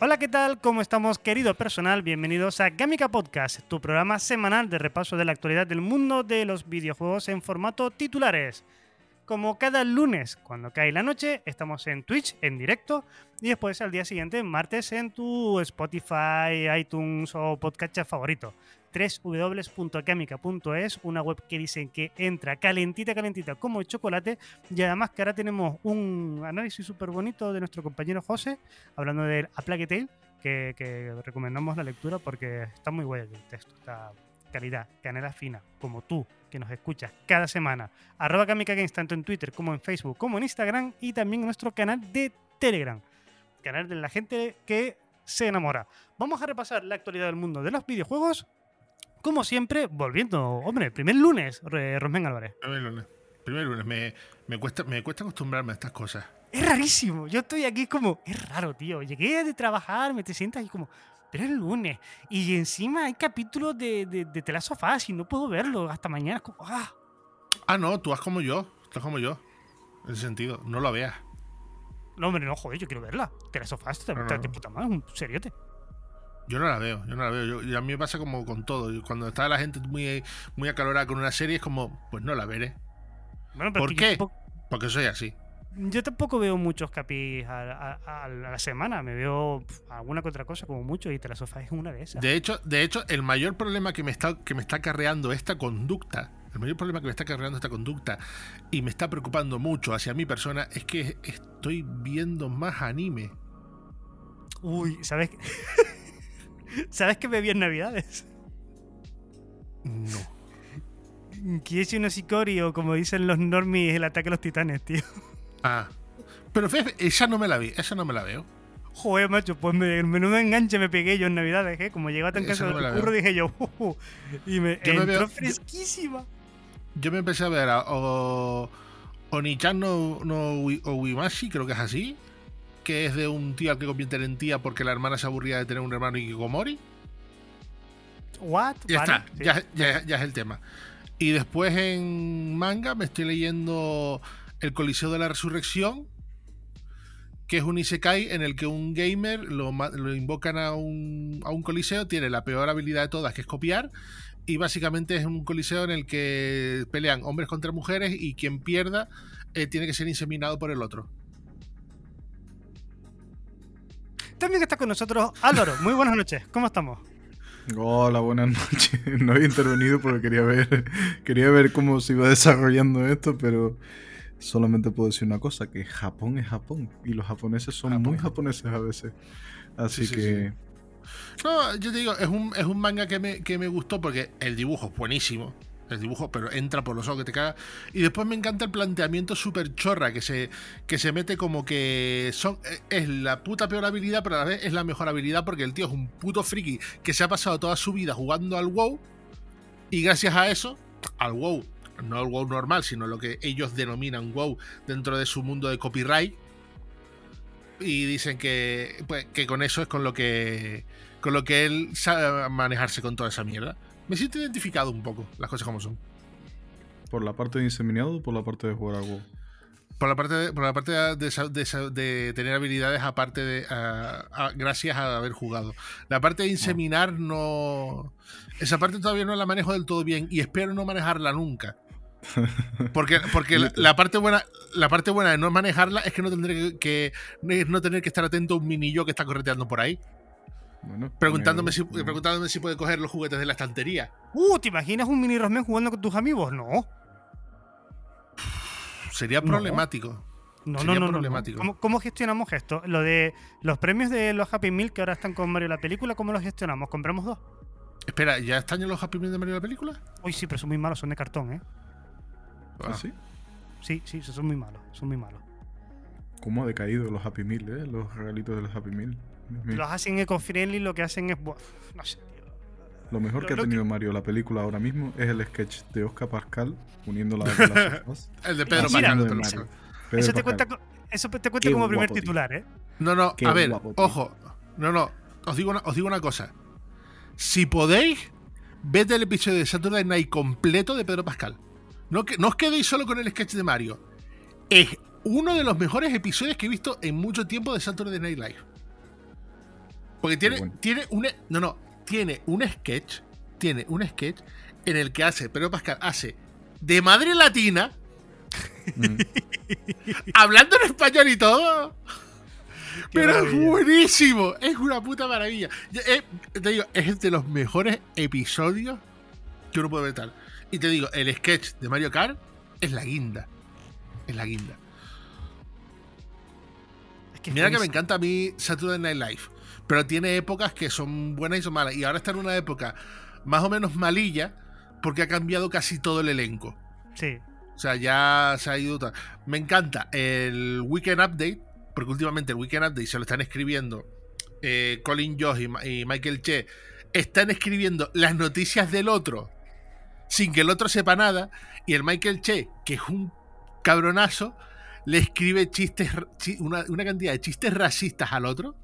Hola, ¿qué tal? ¿Cómo estamos, querido personal? Bienvenidos a Gamica Podcast, tu programa semanal de repaso de la actualidad del mundo de los videojuegos en formato titulares. Como cada lunes, cuando cae la noche, estamos en Twitch en directo y después al día siguiente, martes, en tu Spotify, iTunes o podcast favorito www.camica.es, una web que dicen que entra calentita, calentita como el chocolate. Y además que ahora tenemos un análisis súper bonito de nuestro compañero José, hablando del A Plague Tale, que, que, recomendamos la lectura porque está muy bueno el texto, está calidad, canela fina, como tú, que nos escuchas cada semana. Arroba Kamika Games, tanto en Twitter como en Facebook, como en Instagram y también en nuestro canal de Telegram. Canal de la gente que se enamora. Vamos a repasar la actualidad del mundo de los videojuegos como siempre, volviendo, hombre, primer lunes, Rosmen Álvarez. Primer lunes. Primer lunes. Me, me, cuesta, me cuesta acostumbrarme a estas cosas. Es rarísimo. Yo estoy aquí como, es raro, tío. Llegué de trabajar, me te sientas y como, pero es lunes. Y encima hay capítulos de, de, de The Last y no puedo verlo hasta mañana. Como, ah. ah, no, tú haz como yo. Haz como yo. En ese sentido, no lo veas. No, hombre, no, joder, yo quiero verla. The Last of Us, te, no, no. te puta madre, un seriote. Yo no la veo, yo no la veo. Yo, a mí me pasa como con todo. Cuando está la gente muy, muy acalorada con una serie, es como, pues no la veré. Bueno, ¿Por qué? Tampoco... Porque soy así. Yo tampoco veo muchos capis a, a, a, la semana. Me veo alguna que otra cosa, como mucho, y Telasofá es una de esas. De hecho, de hecho, el mayor problema que me está, que me está acarreando esta conducta, el mayor problema que me está acarreando esta conducta y me está preocupando mucho hacia mi persona es que estoy viendo más anime. Uy, ¿sabes? ¿Sabes qué bebí en Navidades? No. Kiyoshi no Shikori o como dicen los normies, el ataque a los titanes, tío. Ah. Pero esa no me la vi, esa no me la veo. Joder, macho, pues me, menudo enganche me pegué yo en Navidades, ¿eh? Como llegaba tan cansado no del curro, dije yo, uh, uh, y me yo entró me veo, fresquísima. Yo, yo, me empecé a ver a o, Onichan no, no Owimashi, creo que es así que es de un tío al que convierten en tía porque la hermana se aburría de tener un hermano Ikikomori. What? Ya vale, está, sí. ya, ya, ya, es el tema. Y después en manga me estoy leyendo El Coliseo de la Resurrección, que es un Isekai en el que un gamer lo, lo invocan a un, a un coliseo, tiene la peor habilidad de todas, que es copiar, y básicamente es un coliseo en el que pelean hombres contra mujeres y quien pierda eh, tiene que ser inseminado por el otro. También está con nosotros Álvaro. Muy buenas noches. ¿Cómo estamos? Hola, buenas noches. No había intervenido porque quería ver, quería ver cómo se iba desarrollando esto, pero solamente puedo decir una cosa, que Japón es Japón y los japoneses son Japón. muy japoneses a veces. Así sí, sí, que... Sí. No, yo te digo, es un, es un manga que me, que me gustó porque el dibujo es buenísimo el dibujo, pero entra por los ojos que te caga. Y después me encanta el planteamiento súper chorra, que se, que se mete como que son, es la puta peor habilidad, pero a la vez es la mejor habilidad porque el tío es un puto friki que se ha pasado toda su vida jugando al WoW. Y gracias a eso, al WoW, no al WoW normal, sino lo que ellos denominan WoW dentro de su mundo de copyright. Y dicen que, pues, que con eso es con lo que, con lo que él sabe manejarse con toda esa mierda. Me siento identificado un poco, las cosas como son. ¿Por la parte de inseminado o por la parte de jugar a WoW? Por la parte de, por la parte de, de, de tener habilidades aparte de. A, a, gracias a haber jugado. La parte de inseminar no. Esa parte todavía no la manejo del todo bien y espero no manejarla nunca. Porque, porque la, la, parte buena, la parte buena de no manejarla es que no tendré que, que no tener que estar atento a un minillo que está correteando por ahí. Bueno, preguntándome, si, preguntándome si puede coger los juguetes de la estantería. Uh, ¿te imaginas un mini Rosmen jugando con tus amigos? No. Sería problemático. No, Sería no, no, problemático. no. ¿Cómo, ¿Cómo, gestionamos esto? Lo de los premios de los Happy Meal que ahora están con Mario la película, ¿cómo los gestionamos? ¿Compramos dos? Espera, ¿ya están los Happy Meal de Mario la película? Uy, sí, pero son muy malos, son de cartón, ¿eh? ¿Ah, sí? Sí, sí, son muy malos, son muy malos. cómo ha decaído los Happy Meal, ¿eh? Los regalitos de los Happy Meal. Mío. Los hacen eco-friendly, lo que hacen es. buah, No sé, tío. Lo mejor que ha lo que- tenido Mario la película ahora mismo es el sketch de Oscar Pascal uniendo la de las. El de Pedro Mira. Pascal. de Mario. Pedro Eso te, cuenta, eso te cuenta Qué como primer guapo, titular, ¿eh? No, no, Qué a ver, guapo, ojo. No, no, os digo, una, os digo una cosa. Si podéis, ved el episodio de Saturday Night completo de Pedro Pascal. No, que, no os quedéis solo con el sketch de Mario. Es uno de los mejores episodios que he visto en mucho tiempo de Saturday Night Live. Porque tiene, bueno. tiene un. No, no. Tiene un sketch. Tiene un sketch en el que hace. Pedro Pascal hace de madre latina. Mm. hablando en español y todo. Qué Pero es buenísimo, es una puta maravilla. Eh, te digo, es de los mejores episodios que uno puede ver tal. Y te digo, el sketch de Mario Kart es la guinda. Es la guinda. Es que es Mira que me encanta a mí Saturday Night Live. Pero tiene épocas que son buenas y son malas. Y ahora está en una época más o menos malilla porque ha cambiado casi todo el elenco. Sí. O sea, ya se ha ido. Me encanta el Weekend Update, porque últimamente el Weekend Update se lo están escribiendo eh, Colin Josh y, Michael Che. Están escribiendo las noticias del otro sin que el otro sepa nada. Y el Michael Che, que es un cabronazo, le escribe chistes, una, una cantidad de chistes racistas al otro.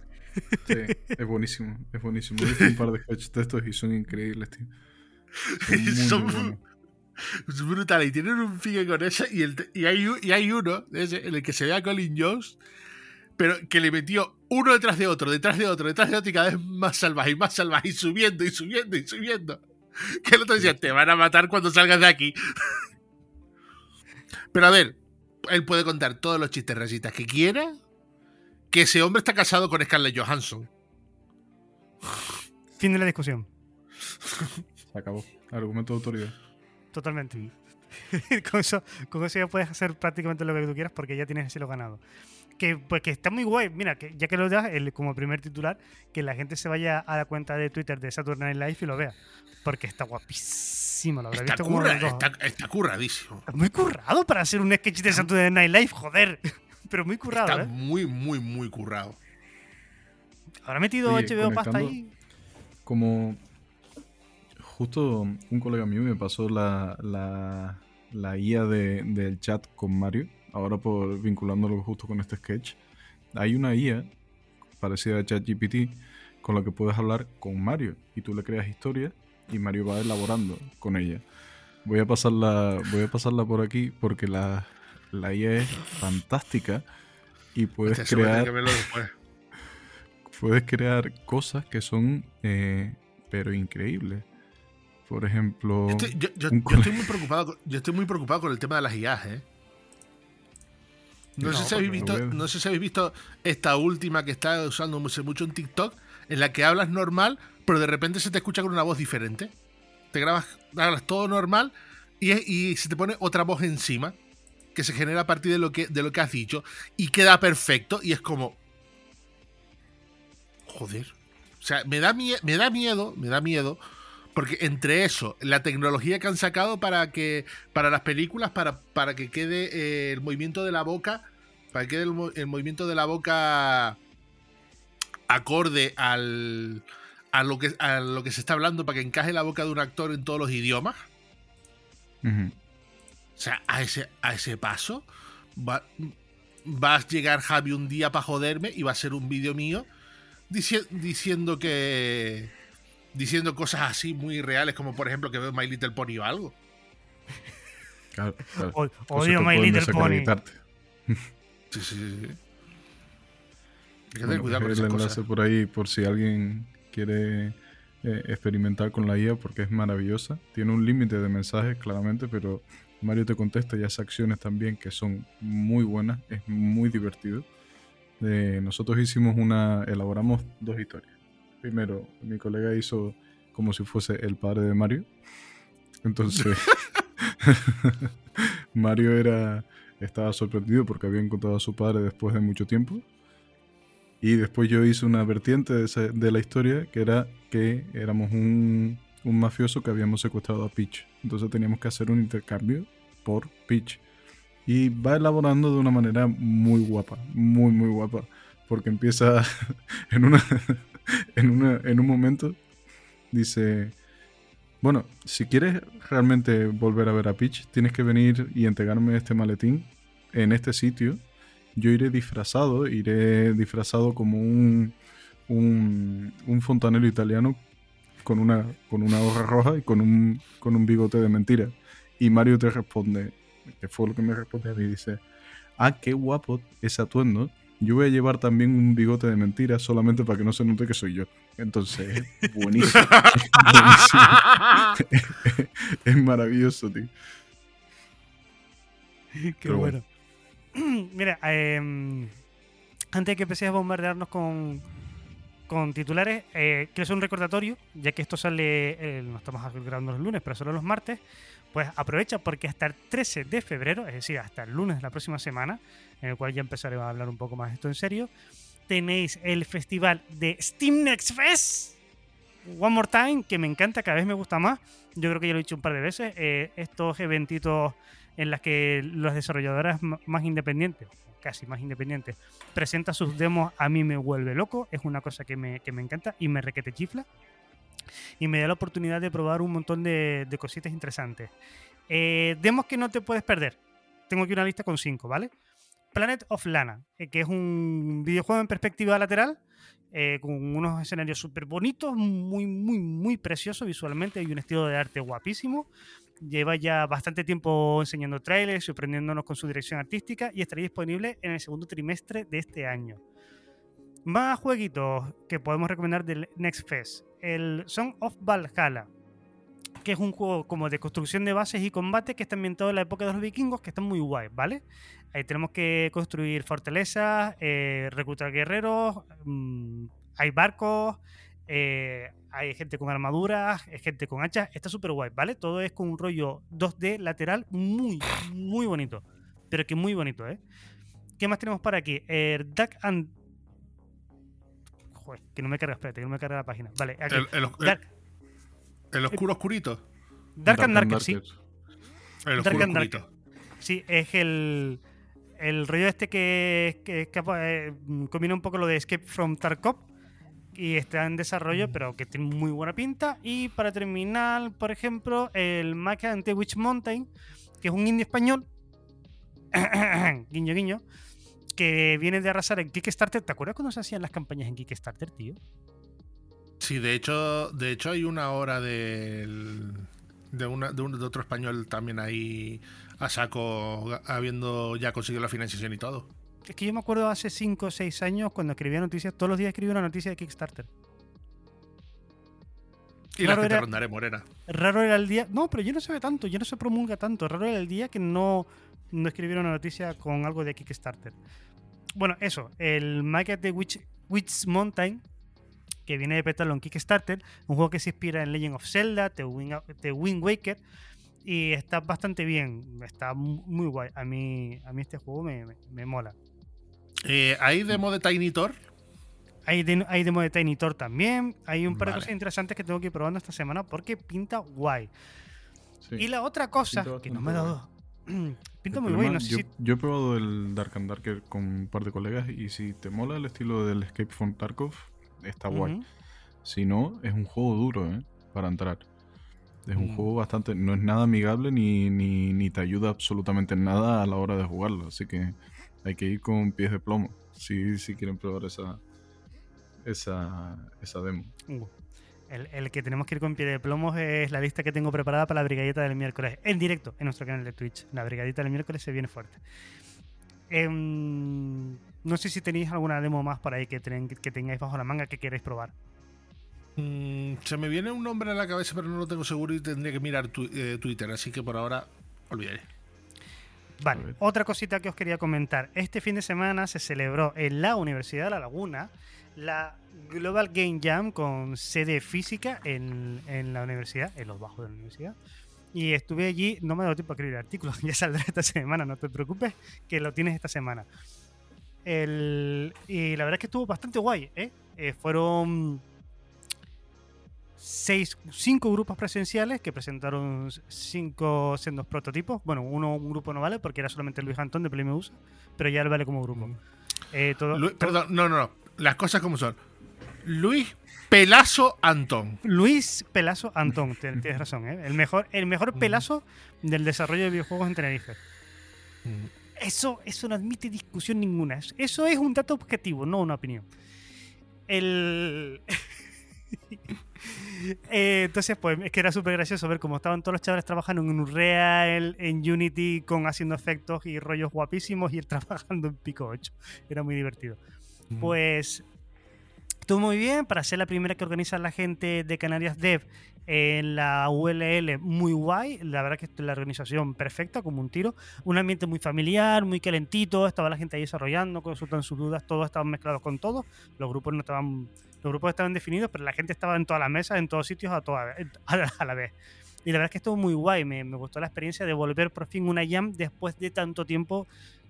Sí, es buenísimo, es buenísimo. He visto un par de sketches de estos y son increíbles, tío. Son muy, muy Son- buenos. Es brutal. Y tienen un pique con eso. Y, el te- y, hay, y hay uno ese, en el que se ve a Colin Jones, pero que le metió uno detrás de otro, detrás de otro, detrás de otro, y cada vez más salvaje y más salvaje, y subiendo y subiendo y subiendo. Que el otro decía, te van a matar cuando salgas de aquí. Pero a ver, él puede contar todos los chistes racistas que quiera. Que ese hombre está casado con Scarlett Johansson. Fin de la discusión. Se acabó. Argumento de autoridad. Totalmente. con, eso, con eso ya puedes hacer prácticamente lo que tú quieras porque ya tienes lo ganado. Que, pues, que está muy guay. Mira, que ya que lo das el, como primer titular, que la gente se vaya a la cuenta de Twitter de Saturday Night Live y lo vea. Porque está guapísimo. Lo habrá Está, visto curra- dos. está- está curradísimo. Está muy currado para hacer un sketch de Saturday Night Live, joder. Pero muy currado, Está ¿eh? muy, muy, muy currado. Habrá metido Oye, HBO pasta ahí. Como justo un colega mío me pasó la, la, la IA de- del chat con Mario, ahora por vinculándolo justo con este sketch. Hay una IA parecida a ChatGPT con la que puedes hablar con Mario y tú le creas historias y Mario va elaborando con ella. Voy a pasarla, voy a pasarla por aquí porque la, la IA es fantástica y puedes crear puedes crear cosas que son eh, pero increíbles. Por ejemplo, Estoy- yo, estoy muy preocupado, con- yo estoy muy preocupado con el tema de las IAs, ¿eh? No, No, sé si habéis visto, no sé si habéis visto esta última que está usando mucho, mucho en TikTok, en la que hablas normal, pero de repente se te escucha con una voz diferente. Te grabas, hablas todo normal y, y se te pone otra voz encima que se genera a partir de lo que, de lo que has dicho y queda perfecto y es como... Joder. O sea, me da, me da miedo, me da miedo, porque entre eso, la tecnología que han sacado para que para las películas, para, para que quede eh, el movimiento de la boca, para que quede el, mo- el movimiento de la boca acorde al, a, lo que, a lo que se está hablando, para que encaje la boca de un actor en todos los idiomas. ujú, O sea, a ese, a ese paso va, va a llegar Javi un día para joderme y va a ser un vídeo mío dici- diciendo que. diciendo cosas así muy reales, como por ejemplo que veo My Little Pony o algo. claro, claro. O- Odio My Little Pony. Sí, sí, sí. sí. Hay que tener Bueno, cuidado con dejaré el esas enlace cosas. por ahí por si alguien quiere eh, experimentar con la IA porque es maravillosa. Tiene un límite de mensajes claramente, pero Mario te contesta y hace acciones también que son muy buenas, es muy divertido. Eh, nosotros hicimos una, elaboramos dos historias. Primero, mi colega hizo como si fuese el padre de Mario. Entonces, Mario era estaba sorprendido porque había encontrado a su padre después de mucho tiempo. Y después yo hice una vertiente de, la historia que era que éramos un, un mafioso que habíamos secuestrado a Peach. Entonces teníamos que hacer un intercambio por Peach. Y va elaborando de una manera muy guapa, muy, muy guapa. Porque empieza en, una, en, una, en un momento, dice, bueno, si quieres realmente volver a ver a Peach, tienes que venir y entregarme este maletín en este sitio. Yo iré disfrazado, iré disfrazado como un, un, un fontanero italiano con una, con una hoja roja y con un, con un bigote de mentira. Y Mario te responde, que fue lo que me responde a mí, dice, ah, qué guapo ese atuendo. Yo voy a llevar también un bigote de mentira solamente para que no se note que soy yo. Entonces, buenísimo. buenísimo. es maravilloso, tío. Qué Pero bueno. Mira, em, antes de que empecéis a bombardearnos con, con titulares, eh, quiero hacer un recordatorio, ya que esto sale, eh, no estamos grabando los lunes, pero solo los martes, pues aprovecha porque hasta el 13 de febrero, es decir, hasta el lunes de la próxima semana, en el cual ya empezaré a hablar un poco más esto en serio, tenéis el festival de Steam Next Fest. One More Time, que me encanta, cada vez me gusta más. Yo creo que ya lo he dicho un par de veces. eh, estos eventitos en las que los desarrolladores m- más independientes, casi más independientes, presentan sus demos, a mí me vuelve loco. Es una cosa que me, que me encanta y me requete chifla. Y me da la oportunidad de probar un montón de, cositas interesantes. Eh, demos que no te puedes perder. Tengo aquí una lista con cinco, ¿vale? Planet of Lana, eh, que es un videojuego en perspectiva lateral, eh, con unos escenarios súper bonitos, muy, muy, muy preciosos visualmente y un estilo de arte guapísimo. Lleva ya bastante tiempo enseñando trailers, sorprendiéndonos con su dirección artística y estará disponible en el segundo trimestre de este año. Más jueguitos que podemos recomendar del Next Fest. El Song of Valhalla, que es un juego como de construcción de bases y combate que está ambientado en la época de los vikingos, que está muy guay, ¿vale? Ahí tenemos que construir fortalezas, eh, reclutar guerreros, mm, hay barcos, eh, hay gente con armaduras, hay gente con hachas, está súper guay, ¿vale? Todo es con un rollo 2D lateral muy, muy bonito, pero que muy bonito, ¿eh? ¿Qué más tenemos para aquí? Eh, Dark and... Joder, que no me carga, espérate, que no me carga la página. Vale, aquí. El, el, el- Dark, el oscuro oscurito. Dark and Darker, sí. El Dark oscuro and Darker. oscurito. Sí, es el, el rollo este que, que eh, combina un poco lo de Escape from Tarkov y está en desarrollo, pero que tiene muy buena pinta. Y para terminar, por ejemplo, el Maca ante Witch Mountain, que es un indie español, guiño guiño, que viene de arrasar en Kickstarter. ¿Te acuerdas cuando se hacían las campañas en Kickstarter, tío? Sí, de hecho, de hecho hay una hora del, de, una, de, un- de otro español también ahí a saco, habiendo ya conseguido la financiación y todo. Es que yo me acuerdo hace 5 o 6 años cuando escribía noticias, todos los días escribía una noticia de Kickstarter. Y Claro, la que te era- rondaré, Morena. Raro era el día. No, pero yo no se ve tanto, yo no se promulga tanto. Raro era el día que no, no escribieron una noticia con algo de Kickstarter. Bueno, eso, el Market de Witch, Witch Mountain, que viene de petarlo en Kickstarter, un juego que se inspira en Legend of Zelda, The Wind, The Wind Waker, y está bastante bien, está mu- muy guay. A mí, a mí este juego me, me- me mola. Eh, ¿Hay demo de Tiny Tor? Hay, de, hay demo de Tiny Tor también. Hay un par de cosas interesantes que tengo que ir probando esta semana porque pinta guay. Sí. Y la otra cosa que no me guay. dado. pinta muy sé yo, si- yo he probado el Dark and Darker con un par de colegas y si te mola el estilo del Escape from Tarkov, está guay. Si no, es un juego duro, ¿eh? Para entrar. Es un Mm. juego bastante... No es nada amigable ni, ni, ni te ayuda absolutamente en nada a la hora de jugarlo. Así que hay que ir con pies de plomo. Si, si quieren probar esa, esa, esa demo. El, que tenemos que ir con pie de plomos es la lista que tengo preparada para la brigadita del miércoles. En directo, en nuestro canal de Twitch. La brigadita del miércoles se viene fuerte. Em, no sé si tenéis alguna demo más por ahí que, ten- que tengáis bajo la manga que queráis probar. Mm, se me viene un nombre a la cabeza, pero no lo tengo seguro y tendría que mirar eh, Twitter, así que por ahora olvidaré. Vale, otra cosita que os quería comentar. Este fin de semana se celebró en la Universidad de La Laguna la Global Game Jam con sede física en, en la universidad, en los bajos de la universidad. Y estuve allí, no me ha dado tiempo a escribir el artículo, ya saldrá esta semana, no te preocupes, que lo tienes esta semana. El- y la verdad es que estuvo bastante guay, ¿eh? Eh, fueron seis, cinco grupos presenciales que presentaron cinco sendos prototipos. Bueno, uno un grupo no vale porque era solamente Luis Antón de Play Me Usa, pero ya él vale como grupo. Eh, todo- Lu- todo- perdón, no, no, no. Las cosas como son. Luis Pelazo Antón. Luis Pelazo Antón, tienes razón, ¿eh? el mejor, el mejor pelazo del desarrollo de videojuegos en Tenerife. Eso, eso no admite discusión ninguna. Es- Eso es un dato objetivo, no una opinión. El. Eh, entonces, pues es que era súper gracioso ver cómo estaban todos los chavales trabajando en Unreal, en Unity, con haciendo efectos y rollos guapísimos y trabajando en Pico 8. Era muy divertido. Pues estuvo muy bien para ser la primera que organiza la gente de Canarias Dev en la ULL, muy guay. La verdad que la organización perfecta, como un tiro. Un ambiente muy familiar, muy calentito. Estaba la gente ahí desarrollando, consultando sus dudas. Todos estaban mezclados con todos. Los grupos no estaban, los grupos estaban definidos, pero la gente estaba en todas las mesas, en todos sitios a, toda, a, la, vez. Y la verdad es que estuvo muy guay. Me, me gustó la experiencia de volver por fin una jam después de tanto tiempo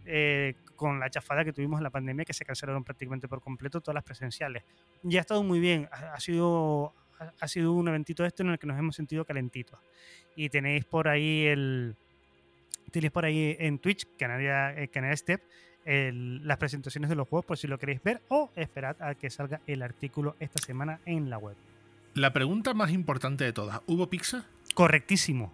eh, con la chafada que tuvimos en la pandemia, que se cancelaron prácticamente por completo todas las presenciales. Y ha estado muy bien, ha, ha sido, ha sido un eventito este en el que nos hemos sentido calentitos. Y tenéis por ahí el... Tenéis por ahí en Twitch, Canaria, eh, Canaria Step, el- las presentaciones de los juegos por si lo queréis ver o esperad a que salga el artículo esta semana en la web. La pregunta más importante de todas: ¿hubo pizza? Correctísimo.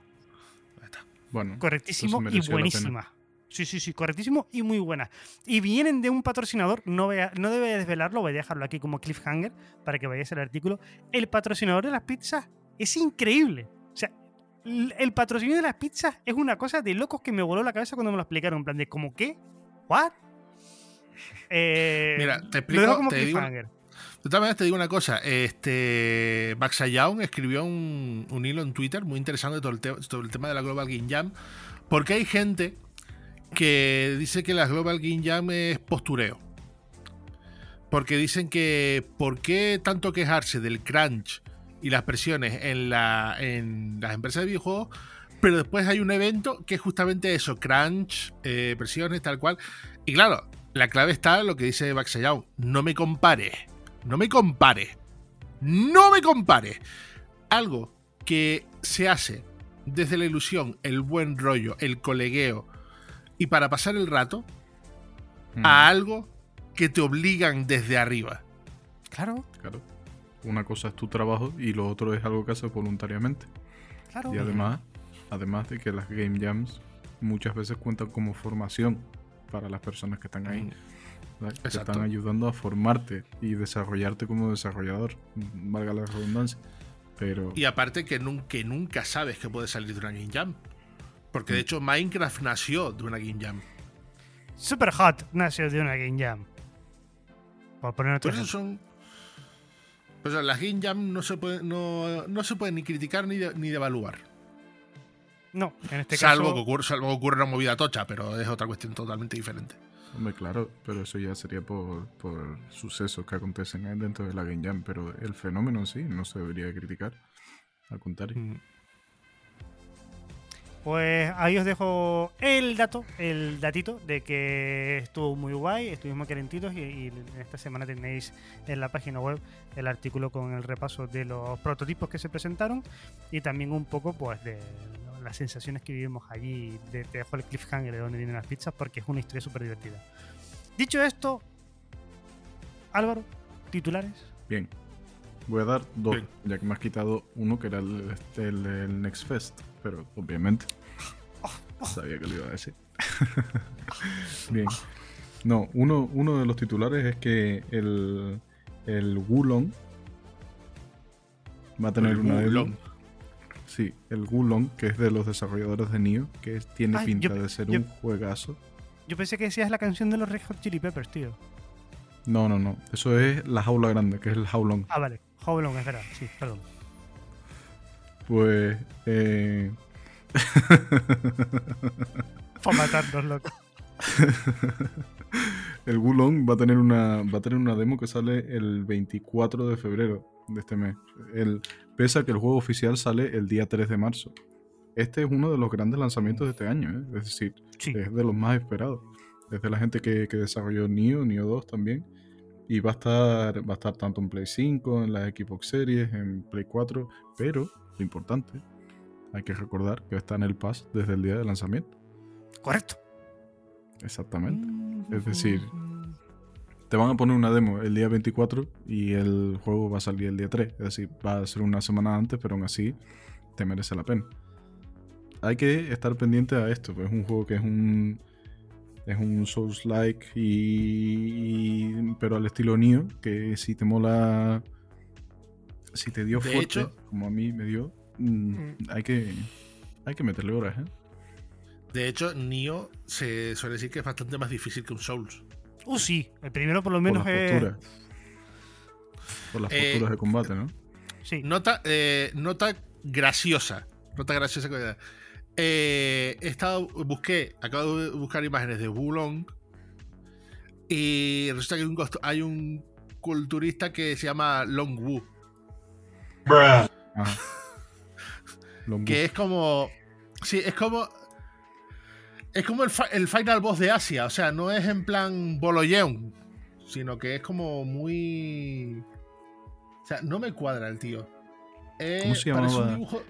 Bueno, Correctísimo y buenísima. Sí, sí, sí, correctísimo y muy buena. Y vienen de un patrocinador, no, voy a- no debe desvelarlo, voy a dejarlo aquí como cliffhanger para que vayáis al artículo. El patrocinador de las pizzas es increíble. O sea, el patrocinio de las pizzas es una cosa de locos que me voló la cabeza cuando me lo explicaron. En plan de, ¿cómo qué? ¿What? Eh, Mira, te lo explico, como te digo- cliffhanger. De todas maneras, te digo una cosa. Este, Max Ayaun escribió un, un hilo en Twitter muy interesante sobre el, te- sobre el tema de la Global Game Jam. Porque hay gente que dice que la Global Game Jam es postureo. Porque dicen que ¿por qué tanto quejarse del crunch y las presiones en, la, en las empresas de videojuegos? Pero después hay un evento que es justamente eso, crunch, eh, presiones, tal cual. Y claro, la clave está en lo que dice Baxayao. No me compares. No me compares. No me compares. Algo que se hace desde la ilusión, el buen rollo, el colegueo y para pasar el rato mm, a algo que te obligan desde arriba. Claro, claro. Una cosa es tu trabajo y lo otro es algo que haces voluntariamente. claro. Y además, además de que las Game Jams muchas veces cuentan como formación para las personas que están ahí. Te están ayudando a formarte y desarrollarte como desarrollador, mm, valga la redundancia. Pero Y aparte que, nun- que nunca sabes que puede salir de una Game Jam. Porque de hecho Minecraft nació de una Game Jam. Super Hot nació de una Game Jam. Por poner otro Por eso ejemplo. son. Pues las Game Jam no se pueden, no, no se pueden ni criticar ni, de- ni devaluar. No, en este salvo, caso. que ocurra, salvo que ocurra una movida tocha, pero es otra cuestión totalmente diferente. Hombre, claro, pero eso ya sería por, por sucesos que acontecen ahí dentro de la Game Jam. Pero el fenómeno en sí no se debería criticar. Al contrario. Pues ahí os dejo el dato, el datito de que estuvo muy guay, estuvimos calentitos y, y esta semana tenéis en la página web el artículo con el repaso de los prototipos que se presentaron y también un poco pues de las sensaciones que vivimos allí. De, te dejo el cliffhanger de dónde vienen las pizzas porque es una historia súper divertida. Dicho esto, Álvaro, titulares. Bien. Voy a dar dos, Bien. ya que me has quitado uno que era el, este, el, el Next Fest. Pero obviamente. Sabía que lo iba a decir. Bien. No, uno, uno de los titulares es que el, el Wulong va a tener El una. Sí, el Wulong, que es de los desarrolladores de Nioh, que tiene Ay, pinta yo- de ser yo- un juegazo. Yo pensé que decías la canción de los Red Hot Chili Peppers, tío. No, no, no. Eso es la jaula grande, que es el Haulong. Ah, vale. Long, es verdad. Sí, perdón. Pues. Eh... Para matarnos, loco. el Wulong va a tener una va a tener una demo que sale el 24 de febrero de este mes. El, pese a que el juego oficial sale el día 3 de marzo. Este es uno de los grandes lanzamientos de este año, ¿eh? es decir, Sí. es de los más esperados. Desde la gente que, que desarrolló Nioh, Nioh 2 también. Y va a estar, va a estar tanto en Play 5, en las Xbox Series, en Play 4, pero lo importante, hay que recordar que está en el Pass desde el día de lanzamiento. Correcto. Exactamente. Es decir, te van a poner una demo el día 24 y el juego va a salir el día 3. Es decir, va a ser una semana antes, pero aún así te merece la pena. Hay que estar pendiente a esto, pues es un juego que es un es un Souls-like y, pero al estilo Nioh, que si te mola si te dio De fuerte, hecho- como a mí me dio, mm, Mm. hay que hay que meterle horas, ¿eh? De hecho, Nioh se suele decir que es bastante más difícil que un Souls. Uh, sí. El primero por lo Por menos las es. posturas. Por las Eh, posturas de combate, ¿no? Sí. Nota, eh, nota graciosa. Nota graciosa que. Eh, he estado, busqué, acabo de buscar imágenes de Wulong. Y resulta que hay un, costu- hay un culturista que se llama Long Wu. Ajá. Long Que es como. Sí, es como. Es como el, el final boss de Asia. O sea, no es en plan Boloyeon. Sino que es como muy. O sea, no me cuadra el tío. Eh, ¿Cómo se Parece un llamaba? dibujo.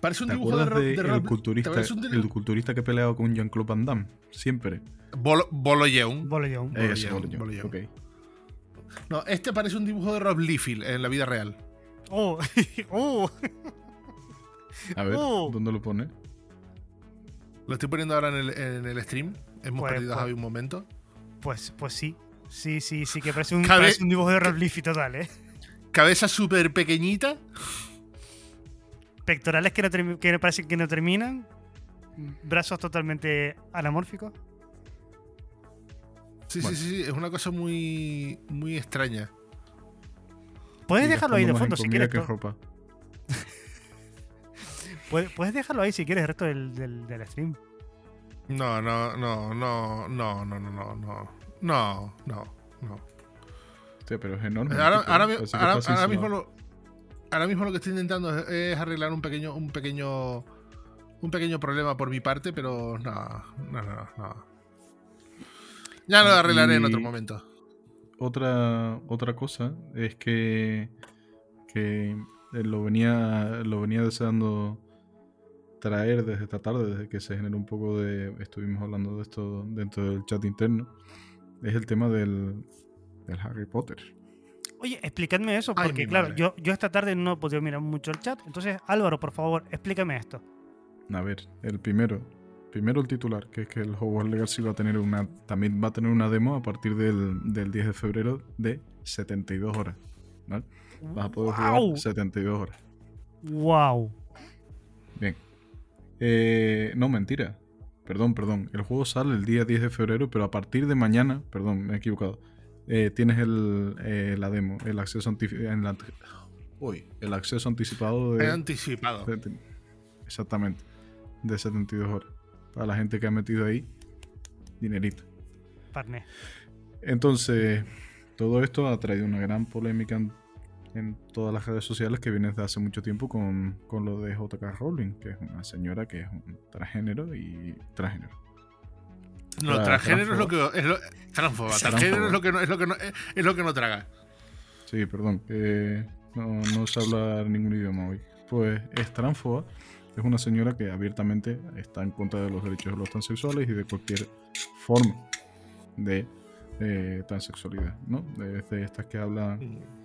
Parece un ¿Te dibujo de, de Rob- culturista, ¿te parece un el culturista que peleaba con Jean-Claude Van Damme? Siempre. Bolo- Boloyeon. Boloyeon. No, este parece un dibujo de Rob Liefeld en la vida real. Oh, oh. A ver, Oh. ¿dónde lo pone? Lo estoy poniendo ahora en el, en el stream. Hemos Pues, perdido a pues. Javi un momento. Pues, pues sí. Sí, sí, sí, que parece un, Cabe- parece un dibujo de Rob Liefeld total, ¿eh? Cabeza súper pequeñita. Pectorales que, no que parecen que no terminan. Brazos totalmente anamórficos. Sí, Bueno. sí, sí, sí. Es una cosa muy, muy extraña. Puedes dejarlo ahí de fondo si quieres. que ropa. Puedes, puedes dejarlo ahí si quieres el resto del, del, del stream. No, no, no, no, no, no, no, no, no. No, no, no. Hostia, pero es enorme. Ahora, ¿eh? mismo lo, ahora mismo lo que estoy intentando es, es arreglar un pequeño, un pequeño, un pequeño problema por mi parte, pero no, no, no, no. Ya lo arreglaré en otro momento. Otra, otra cosa es que, que eh, lo venía, lo venía deseando traer desde esta tarde, desde que se generó un poco de. Estuvimos hablando de esto dentro del chat interno. Es el tema del, del Harry Potter. Oye, explicadme eso, porque claro, yo, yo esta tarde no he podido mirar mucho el chat. Entonces, Álvaro, por favor, explícame esto. A ver, el primero. Primero el titular, que es que el Hogwarts Legacy va a tener una. También va a tener una demo a partir del, del 10 de febrero de 72 horas. ¿vale? Vas a poder ¡Guau! jugar 72 horas. ¡Wow! Eh, no, mentira. Perdón, perdón. El juego sale el día 10 de febrero, pero a partir de mañana, perdón, me he equivocado. eh, tienes el, eh, la demo, el acceso anticipado. Uy, el acceso anticipado de. anticipado. de- exactamente. De 72 horas. Para la gente que ha metido ahí dinerito. Parné. Entonces, todo esto ha traído una gran polémica en, en todas las redes sociales que viene desde hace mucho tiempo con, con lo de JK Rowling, que es una señora que es un transgénero y transgénero. No, Tra- transgénero es lo que. Es lo, transfoba. Transfoba. Transgénero es lo que no, es lo que no, es, es lo que no traga. Sí, perdón, que no, no sé hablar ningún idioma hoy. Pues es transfoba, es una señora que abiertamente está en contra de los derechos de los transexuales y de cualquier forma de eh, transexualidad, ¿no? De, de estas que habla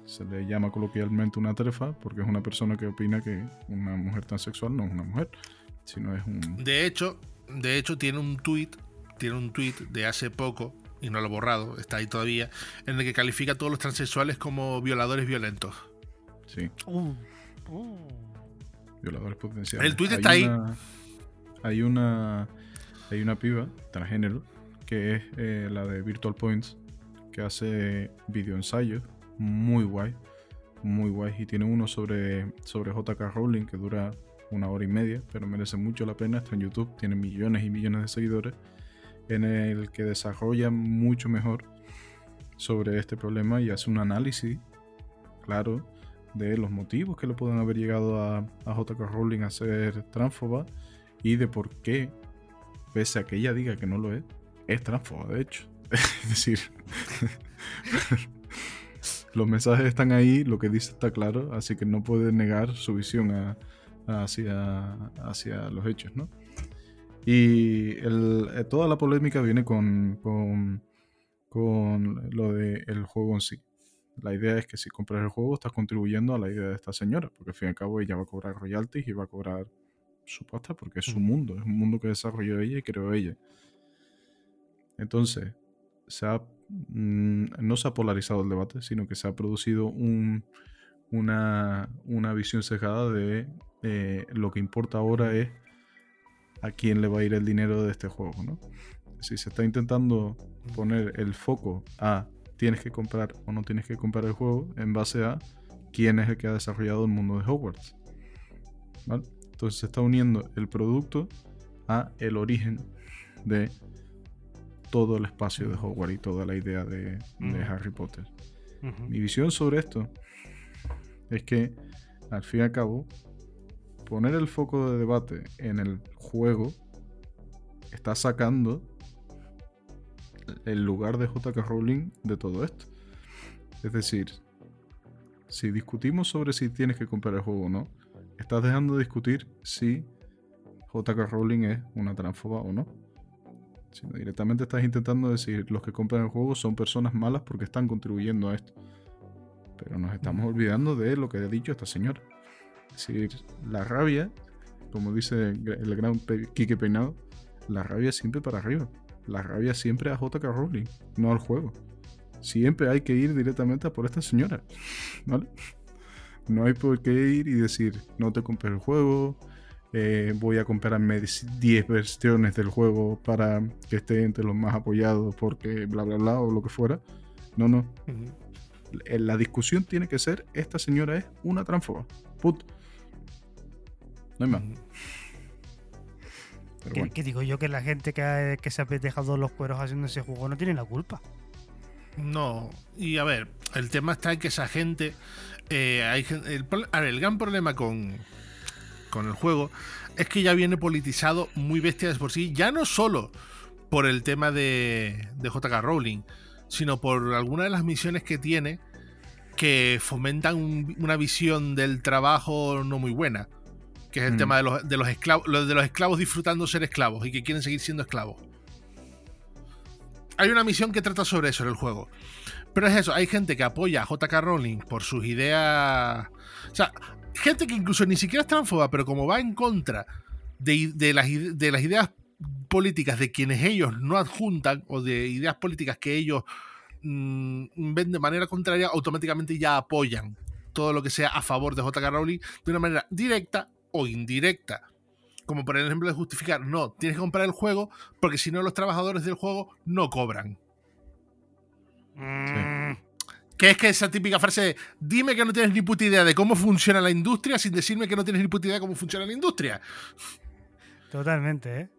se le llama coloquialmente una trefa porque es una persona que opina que una mujer transexual no es una mujer, sino es un... De hecho, de hecho tiene un tweet, tiene un tweet de hace poco y no lo he borrado, está ahí todavía, en el que califica a todos los transexuales como violadores violentos. Sí, Uh, uh. violadores potenciales. El tuit Hay está ahí. una- hay una hay una piba transgénero que es eh, la de Virtual Points que hace videoensayos muy guay, muy guay. Y tiene uno sobre sobre JK Rowling que dura una hora y media, pero merece mucho la pena, está en YouTube, tiene millones y millones de seguidores en el que desarrolla mucho mejor sobre este problema y hace un análisis claro de los motivos que le pueden haber llegado a, a JK Rowling a ser transfoba y de por qué, pese a que ella diga que no lo es, es transfoba, de hecho. es decir, los mensajes están ahí, lo que dice está claro, así que no puede negar su visión hacia, hacia los hechos, ¿no? Y eh, toda la polémica viene con, con, con lo del juego en sí. La idea es que si compras el juego estás contribuyendo a la idea de esta señora, porque al fin y al cabo ella va a cobrar royalties y va a cobrar su pasta porque es su mundo, es un mundo que desarrolló ella y creó ella. Entonces, se ha, mm, no se ha polarizado el debate, sino que se ha producido un, una, una, visión cejada de eh, lo que importa ahora es a quién le va a ir el dinero de este juego, ¿no? Si se está intentando poner el foco a tienes que comprar o no tienes que comprar el juego en base a quién es el que ha desarrollado el mundo de Hogwarts. Entonces se está uniendo el producto a el origen de todo el espacio de Hogwarts y toda la idea de, Harry Potter. Mi visión sobre esto es que al fin y al cabo poner el foco de debate en el juego está sacando el lugar de JK Rowling de todo esto. Es decir, si discutimos sobre si tienes que comprar el juego o no, estás dejando de discutir si JK Rowling es una transfoba o no. Sino directamente estás intentando decir los que compran el juego son personas malas porque están contribuyendo a esto. Pero nos estamos olvidando de lo que ha dicho esta señora. Es decir, la rabia, como dice el gran Kike Peinado, la rabia siempre para arriba la rabia siempre a JK Rowling, no al juego. Siempre hay que ir directamente a por esta señora. ¿Vale? No hay por qué ir y decir, no te compres el juego, eh, voy a comprarme 10 versiones del juego para que esté entre los más apoyados porque bla bla bla o lo que fuera. No, no. La discusión tiene que ser, esta señora es una transfoba. Put. No hay más. ¿Qué, digo yo? Que la gente que, se ha dejado los cueros haciendo ese juego no tiene la culpa. No, y a ver, el tema está en que esa gente. Eh, hay, el, a ver, el gran problema con, con el juego es que ya viene politizado muy bestia de por sí, ya no solo por el tema de, de JK Rowling, sino por alguna de las misiones que tiene que fomentan una visión del trabajo no muy buena que es el mm. tema de los, de los esclavos, de los esclavos disfrutando ser esclavos y que quieren seguir siendo esclavos. Hay una misión que trata sobre eso en el juego. Pero es eso, hay gente que apoya a JK Rowling por sus ideas. O sea, gente que incluso ni siquiera es transfoba, pero como va en contra de, las, de las ideas políticas de quienes ellos no adjuntan o de ideas políticas que ellos mm, ven de manera contraria, automáticamente ya apoyan todo lo que sea a favor de JK Rowling de una manera directa o indirecta. Como por ejemplo de justificar, no, tienes que comprar el juego porque si no los trabajadores del juego no cobran. Mm. Que es que esa típica frase de dime que no tienes ni puta idea de cómo funciona la industria sin decirme que no tienes ni puta idea de cómo funciona la industria. Totalmente, ¿eh?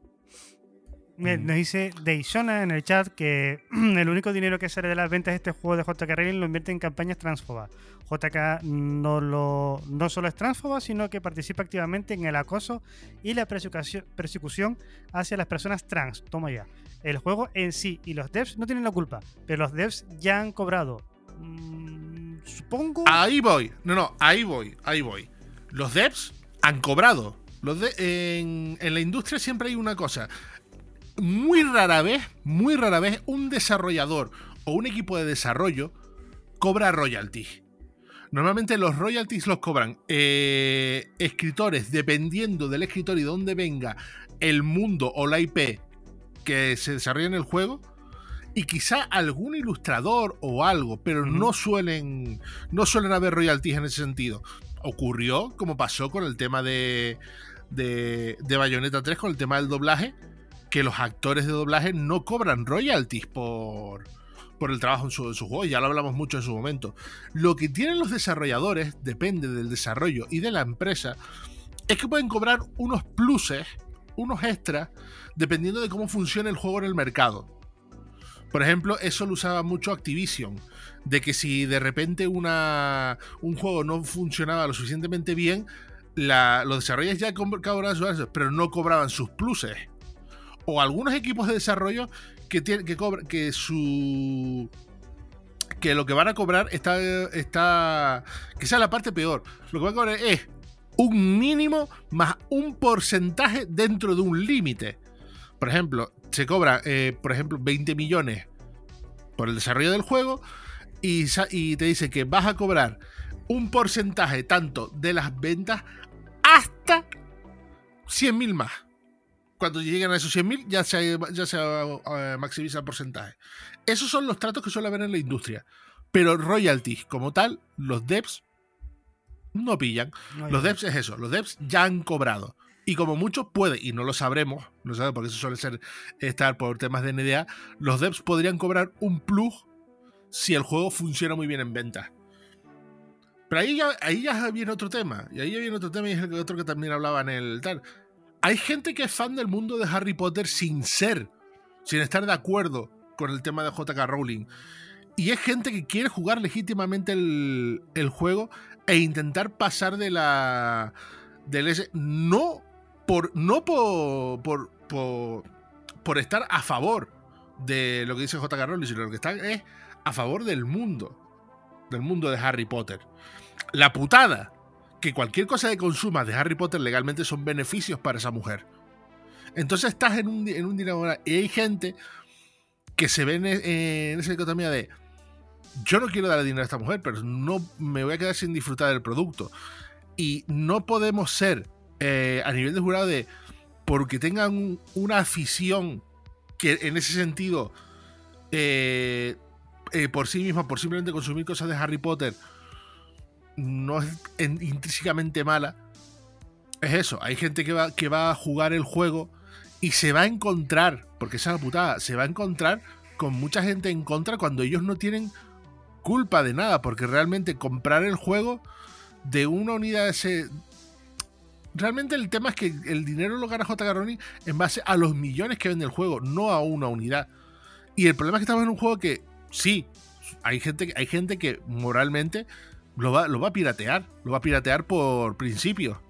Mm. Nos dice Deishona en el chat que el único dinero que sale de las ventas de este juego de JK Rowling lo invierte en campañas transfobas. JK no, lo, no solo es transfoba, sino que participa activamente en el acoso y la persecución hacia las personas trans. Toma ya. El juego en sí y los devs no tienen la culpa, pero los devs ya han cobrado. Mm, supongo. Ahí voy. No, no, ahí voy, ahí voy. Los devs han cobrado. De, en, la industria siempre hay una cosa muy rara vez, muy rara vez, un desarrollador o un equipo de desarrollo cobra royalties. Normalmente los royalties los cobran eh, escritores, dependiendo del escritor y dónde venga el mundo o la IP que se desarrolla en el juego. Y quizá algún ilustrador o algo, pero no suelen. No suelen haber royalties en ese sentido. Ocurrió, como pasó con el tema de. de, de Bayonetta 3, con el tema del doblaje que los actores de doblaje no cobran royalties por, por el trabajo en su, juego, ya lo hablamos mucho en su momento. Lo que tienen los desarrolladores, depende del desarrollo y de la empresa, es que pueden cobrar unos pluses, unos extras, dependiendo de cómo funciona el juego en el mercado. Por ejemplo, eso lo usaba mucho Activision, de que si de repente una, un juego no funcionaba lo suficientemente bien, los desarrolladores ya cobraban sus pero no cobraban sus pluses o algunos equipos de desarrollo que, tienen, que, cobran, que su que lo que van a cobrar está, está. Que la parte peor. Lo que van a cobrar es un mínimo más un porcentaje dentro de un límite. Por ejemplo, se cobra, eh, por ejemplo, 20 millones por el desarrollo del juego y, y te dice que vas a cobrar un porcentaje tanto de las ventas hasta 100.000 más. Cuando lleguen a esos 100.000 ya se, ya se uh, maximiza el porcentaje. Esos son los tratos que suele haber en la industria. Pero royalties como tal, los devs no pillan. los devs es eso, los devs ya han cobrado. Y como muchos puede, y no lo sabremos, no sabemos porque eso suele ser estar por temas de NDA, los devs podrían cobrar un plus si el juego funciona muy bien en venta. Pero ahí ya, ahí ya viene otro tema. Y ahí ya viene otro tema y es el otro que también hablaba en el tal. Hay gente que es fan del mundo de Harry Potter sin ser, sin estar de acuerdo con el tema de JK Rowling. Y es gente que quiere jugar legítimamente el, juego e intentar pasar de la. del S. No por. No por, por, por, por estar a favor de lo que dice JK Rowling, sino lo que están es a favor del mundo. Del mundo de Harry Potter. La putada que cualquier cosa que consumas de Harry Potter legalmente son beneficios para esa mujer. Entonces estás en un, en un y hay gente que se ve en, esa dicotomía de yo no quiero darle dinero a esta mujer, pero no me voy a quedar sin disfrutar del producto. Y no podemos ser eh, a nivel de jurado de porque tengan una afición que en ese sentido eh, eh, por sí misma, por simplemente consumir cosas de Harry Potter, no es intrínsecamente mala. Es eso, hay gente que va, que va a jugar el juego y se va a encontrar, porque esa es la putada, se va a encontrar con mucha gente en contra cuando ellos no tienen culpa de nada, porque realmente comprar el juego de una unidad ese realmente el tema es que el dinero lo gana J. Rowling en base a los millones que vende el juego, no a una unidad. Y el problema es que estamos en un juego que, sí, hay gente, hay gente que moralmente lo va, lo va a piratear, lo va a piratear por principio.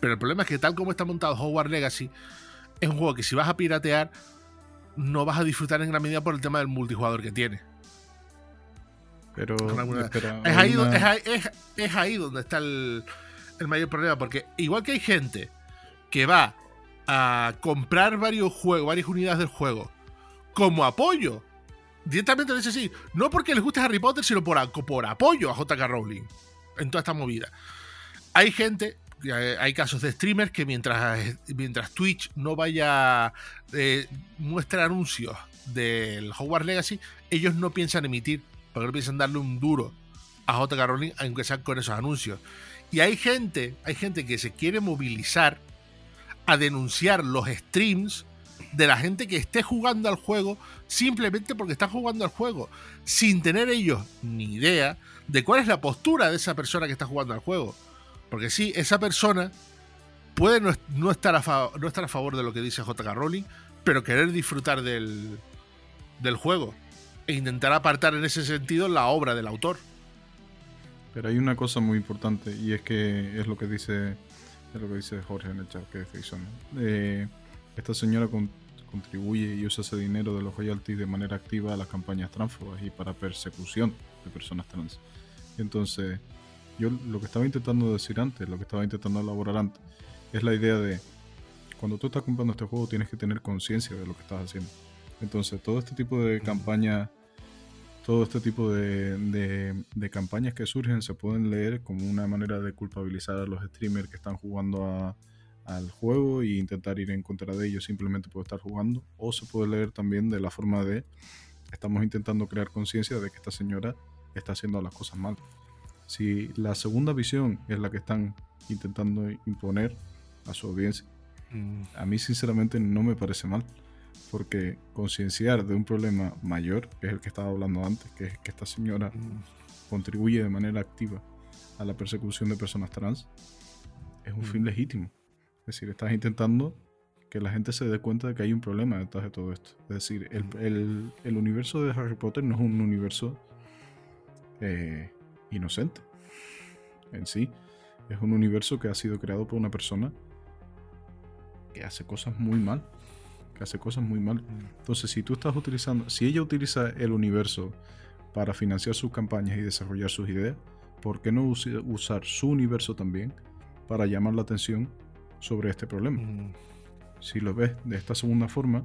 Pero el problema es que tal como está montado Hogwarts Legacy, es un juego que si vas a piratear, no vas a disfrutar en gran medida por el tema del multijugador que tiene. Pero, es, ahí, donde está el, mayor problema, porque igual que hay gente que va a comprar varios juegos, varias unidades del juego, como apoyo directamente dice así, no porque les guste Harry Potter, sino por, apoyo a JK Rowling en toda esta movida. Hay gente, hay casos de streamers que mientras, mientras Twitch no vaya eh, muestra anuncios del Hogwarts Legacy, ellos no piensan emitir, porque no piensan darle un duro a JK Rowling, aunque sea con esos anuncios. Y hay gente, hay gente que se quiere movilizar a denunciar los streams de la gente que esté jugando al juego simplemente porque está jugando al juego, sin tener ellos ni idea de cuál es la postura de esa persona que está jugando al juego. Porque sí, esa persona puede no, estar, a favor, de lo que dice JK Rowling, pero querer disfrutar del juego e intentar apartar en ese sentido la obra del autor. Pero hay una cosa muy importante y es que es lo que dice es lo que dice Jorge en el chat que es eh, esta señora contribuye y usa ese dinero de los royalties de manera activa a las campañas transfobas y para persecución de personas trans. Entonces, yo lo que estaba intentando decir antes, lo que estaba intentando elaborar antes, es la idea de cuando tú estás comprando este juego tienes que tener conciencia de lo que estás haciendo. Entonces, todo este tipo de campañas, todo este tipo de, de, campañas que surgen se pueden leer como una manera de culpabilizar a los streamers que están jugando a, al juego e intentar ir en contra de ellos simplemente por estar jugando. O se puede leer también de la forma de estamos intentando crear conciencia de que esta señora está haciendo las cosas mal. Si la segunda visión es la que están intentando imponer a su audiencia, mm. a mí sinceramente no me parece mal. Porque concienciar de un problema mayor, que es el que estaba hablando antes, que es que esta señora mm. contribuye de manera activa a la persecución de personas trans, es un mm. fin legítimo. Es decir, estás intentando que la gente se dé cuenta de que hay un problema detrás de todo esto. Es decir, el, universo de Harry Potter no es un universo eh, inocente en sí. Es un universo que ha sido creado por una persona que hace cosas muy mal. Que hace cosas muy mal. Entonces, si tú estás utilizando, si ella utiliza el universo para financiar sus campañas y desarrollar sus ideas, ¿por qué no usar su universo también para llamar la atención sobre este problema? Mm. Si lo ves de esta segunda forma,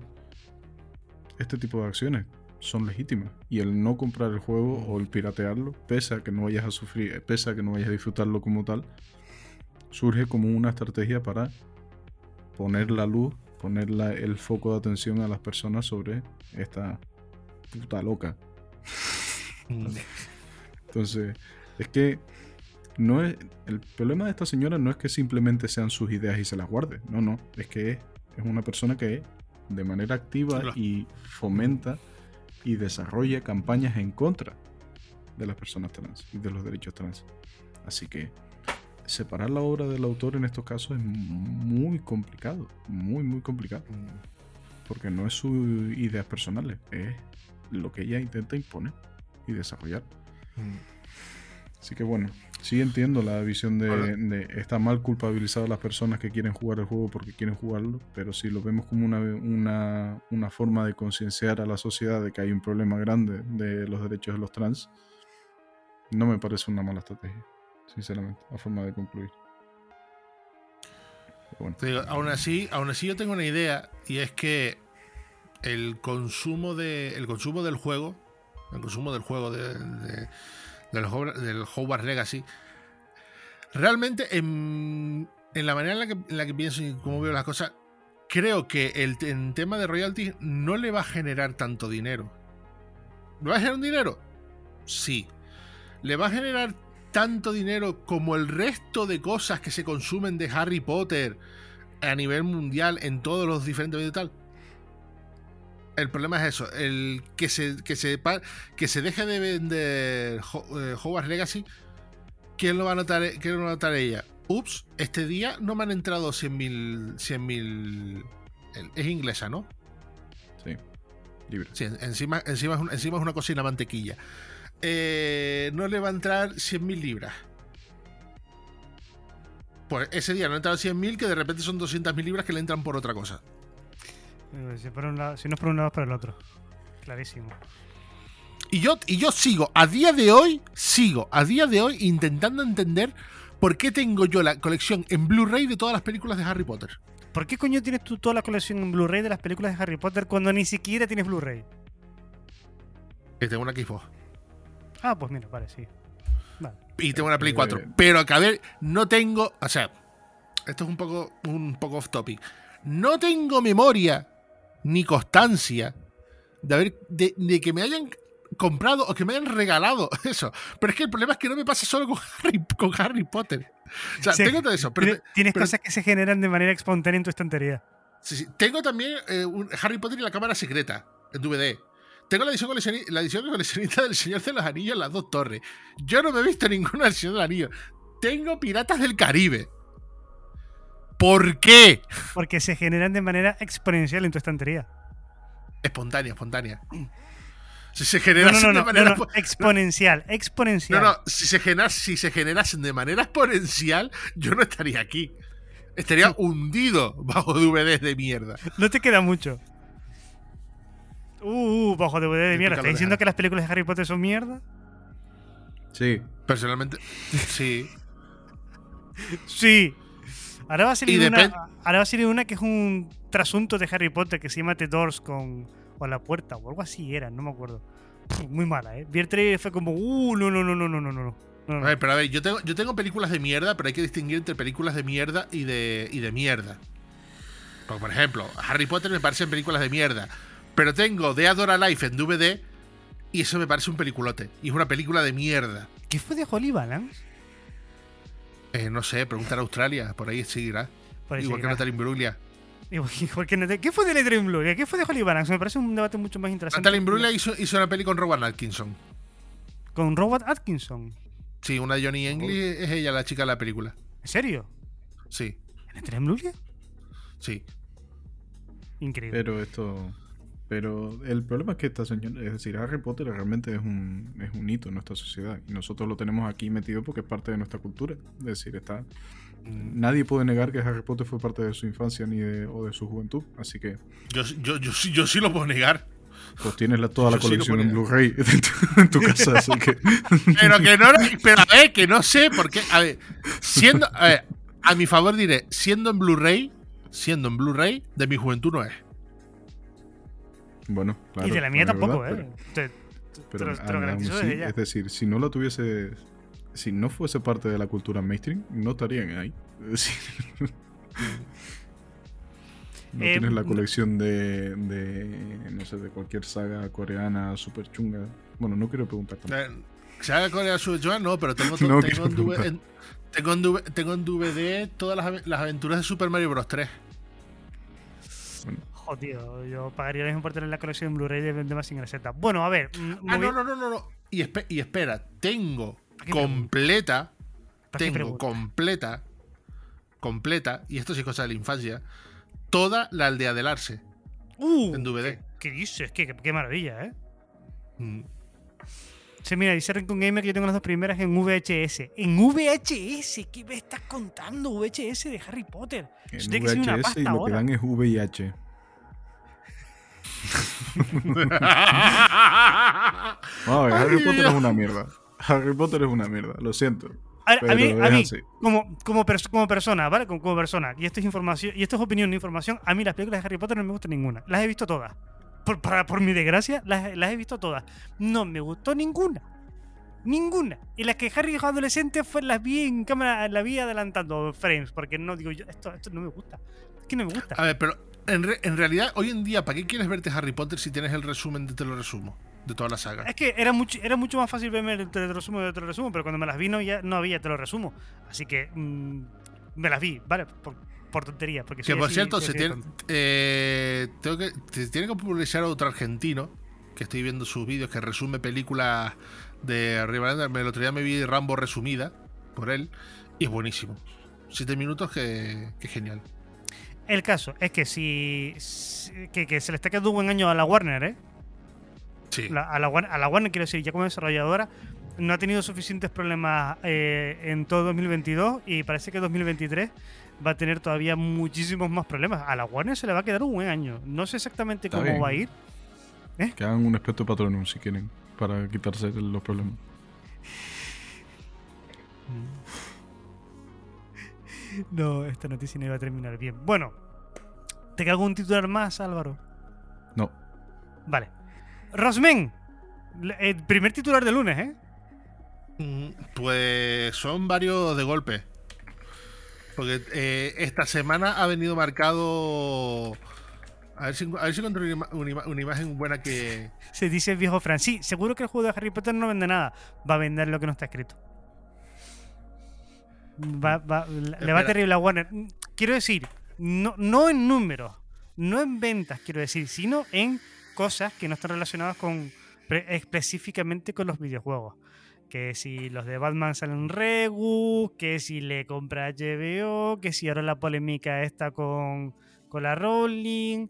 este tipo de acciones son legítimas. Y el no comprar el juego o el piratearlo, pese a que no vayas a sufrir, pese a que no vayas a disfrutarlo como tal, surge como una estrategia para poner la luz, poner la- el foco de atención a las personas sobre esta puta loca. Mm. Entonces, es que no es. El problema de esta señora no es que simplemente sean sus ideas y se las guarde. No, no. Es que es, es una persona que de manera activa y fomenta y desarrolla campañas en contra de las personas trans y de los derechos trans. Así que separar la obra del autor en estos casos es muy complicado. Muy, muy complicado. Porque no es sus ideas personales. Es lo que ella intenta imponer y desarrollar. Mm. Así que bueno, sí entiendo la visión de, de está mal culpabilizar a las personas que quieren jugar el juego porque quieren jugarlo, pero si lo vemos como una, una, una forma de concienciar a la sociedad de que hay un problema grande de los derechos de los trans, no me parece una mala estrategia, sinceramente, a forma de concluir. Bueno, aún así, aún así yo tengo una idea y es que el consumo de el consumo del juego, el consumo del juego de, de- del, del Hogwarts Legacy, realmente en, la manera en la, que, en la que pienso y cómo veo las cosas, creo que el en tema de royalties no le va a generar tanto dinero. ¿Le va a generar un dinero? Sí. ¿Le va a generar tanto dinero como el resto de cosas que se consumen de Harry Potter a nivel mundial en todos los diferentes medios y tal. El problema es eso, el que se, que se, que se deje de vender eh, Hogwarts Legacy, ¿quién lo va a notar, quién lo va a notar ella? Ups, este día no me han entrado 100.000 100.000 es inglesa, ¿no? sí, libre. Sí, en- encima, encima, es encima es una cocina mantequilla. Eh, no le va a entrar 100.000 libras. Pues ese día no han entrado 100.000 que de repente son 200.000 libras que le entran por otra cosa. Eh, Si, por un lado- si no es por un lado, es por el otro. Clarísimo. Y yo, y yo sigo, a día de hoy, sigo, a día de hoy intentando entender por qué tengo yo la colección en Blu-ray de todas las películas de Harry Potter. ¿Por qué coño tienes tú toda la colección en Blu-ray de las películas de Harry Potter cuando ni siquiera tienes Blu-ray? Que tengo una Xbox. Ah, pues mira, vale, sí. Vale. Y tengo una Play Eh, 4. Pero que a ver, no tengo. O sea, esto es un poco, un poco off topic. No tengo memoria ni constancia de, haber, de, de que me hayan comprado o que me hayan regalado eso. Pero es que el problema es que no me pasa solo con Harry, con Harry Potter. O sea, Sí, tengo todo eso. Pero, Tienes- Tienes pero- cosas que se generan de manera espontánea en tu estantería. sí, sí. Tengo también eh, un Harry Potter y la cámara secreta en DVD. Tengo la edición, coleccioni- la edición coleccionista del Señor de los Anillos en las dos torres. Yo no me he visto ninguna del Señor de los Anillos. Tengo Piratas del Caribe. ¿Por qué? Porque se generan de manera exponencial en tu estantería. Espontánea, espontánea. Si se generasen no, no, de manera. no, exponencial, No, exponencial. no, si se, genera- si se generasen de manera exponencial, yo no estaría aquí. Estaría hundido bajo DVDs de mierda. No te queda mucho. Uh, uh, bajo DVD de mierda. ¿Estás diciendo que las películas de Harry Potter son mierda? Sí, Personalmente, sí. Sí. Ahora va a salir una. Ahora va a salir una que es un trasunto de Harry Potter que se llama The Doors con, con la puerta o algo así era, no me acuerdo. Pff, muy mala, ¿eh? Vi el trailer y fue como, uh, no, no, no, no, no, no, no. no, A ver, pero a ver, yo tengo, yo tengo películas de mierda, pero hay que distinguir entre películas de mierda y de, y de mierda. Porque, por ejemplo, Harry Potter me parecen películas de mierda. Pero tengo Dead or Alive en DVD y eso me parece un peliculote. Y es una película de mierda. ¿Qué fue de Holly Balance? Eh, no sé, preguntar a Australia, por ahí seguirá. Por ahí Igual que seguirá. Natalie Imbruglia. Igual, igual que Natalie- ¿Qué fue de Natalie Imbruglia? ¿Qué fue de Holly Balance? Me parece un debate mucho más interesante. Natalie Imbruglia hizo, hizo una peli con Rowan Atkinson. Con Robert Atkinson. Sí, una de Johnny English es ella la chica de la película. ¿En serio? Sí, ¿Natalie Imbruglia? sí. Increíble. Pero esto. Pero el problema es que esta señora, es decir, Harry Potter realmente es un, es un hito en nuestra sociedad. Y nosotros lo tenemos aquí metido porque es parte de nuestra cultura. Es decir, está. Nadie puede negar que Harry Potter fue parte de su infancia ni de, o de su juventud. Así que. Yo, yo, yo, sí- yo sí lo puedo negar. Pues tienes la- toda la Yo sí colección en. Blu-ray en tu- casa, así que. Pero que no, pero a ver, que no sé por qué. A ver, siendo. A ver, a mi favor diré, siendo en Blu-ray, siendo en Blu-ray, de mi juventud no es. Bueno, claro. y de la mía verdad, tampoco, pero- ¿eh? Te, te- Pero, te lo- lo garantizo es decir, si no la tuviese, si no fuese parte de la cultura mainstream, no estarían ahí. Es decir, no Eh, tienes la colección de, de, no sé, de cualquier saga coreana super chunga. Bueno, no quiero preguntar tanto. Eh, ¿Se haga Corea Sur Joan? No, pero tengo, No tengo, en, tengo, en DVD tengo en DVD todas las, las aventuras de Super Mario Bros. 3. Joder, tío, yo pagaría lo mismo por tener la colección en Blu-ray de, de Mazinger Z. Bueno, a ver. Ah, no, no, no, no. no. Y, espe- y espera, tengo ¿Para qué completa, ¿Para qué tengo completa, completa, y esto sí es cosa de la infancia, toda la aldea del Arce Uh, en DVD. ¿Qué dices? Qué, qué- qué maravilla, ¿eh? Mm. Sí, mira, dice Rincon Gamer que yo tengo las dos primeras en VHS. ¿En VHS? ¿Qué me estás contando? VHS de Harry Potter. En Eso tiene que ser una VHS y pasta lo que dan es VIH. No, Harry Ay, Potter Dios. es una mierda. Harry Potter es una mierda, lo siento. A, ver, a mí, a como, como, pers- como persona, ¿vale? Como, como persona, y esto es información, y esto es opinión, no información, a mí las películas de Harry Potter no me gustan ninguna. Las he visto todas. Por, para- por mi desgracia, las, las he visto todas. No me gustó ninguna. Ninguna. Y las que Harry dejó adolescente fue las vi en cámara, la vi adelantando frames, porque no digo yo, esto, esto no me gusta. Es que no me gusta. A ver, pero en, re- en realidad, hoy en día, ¿para qué quieres verte Harry Potter si tienes el resumen de Te lo resumo? De toda la saga. Es que era mucho, era mucho más fácil verme el te lo resumo de te lo resumo, pero cuando me las vi no, ya no había te lo resumo. Así que mm, me las vi, ¿vale? Por, por tontería. Porque Que por así- cierto, se tiene, eh, tengo que, se tiene que publicar otro argentino, que estoy viendo sus vídeos, que resume películas de Riverander. El otro día me vi Rambo resumida por él, y es buenísimo. Siete minutos que, que genial. El caso es que si. si- que, que se le está quedando un buen año a la Warner, ¿eh? Sí. La- a, la, War- a la Warner, quiero decir, ya como desarrolladora, no ha tenido suficientes problemas eh, en todo 2022 y parece que 2023 va a tener todavía muchísimos más problemas. A la Warner se le va a quedar un buen año. No sé exactamente Está cómo bien. va a ir. Que hagan un espectro patronum si quieren, para quitarse los problemas. No, esta noticia no iba a terminar bien. Bueno, ¿te cago un titular más, Álvaro? No. Vale. Rosmen, el primer titular de lunes, ¿eh? Mm, Pues son varios de golpe. Porque eh, esta semana ha venido marcado. A ver si, a ver si encuentro una, una imagen buena que. Se dice el viejo Fran. Sí, seguro que el juego de Harry Potter no vende nada. Va a vender lo que no está escrito. Va- va- le va terrible a Warner. Mm, Quiero decir, no, no en números, no en ventas, quiero decir, sino en cosas que no están relacionadas con específicamente con los videojuegos. Que si los de Batman salen Regu, que si le compra HBO, que si ahora la polémica está con, con la Rowling.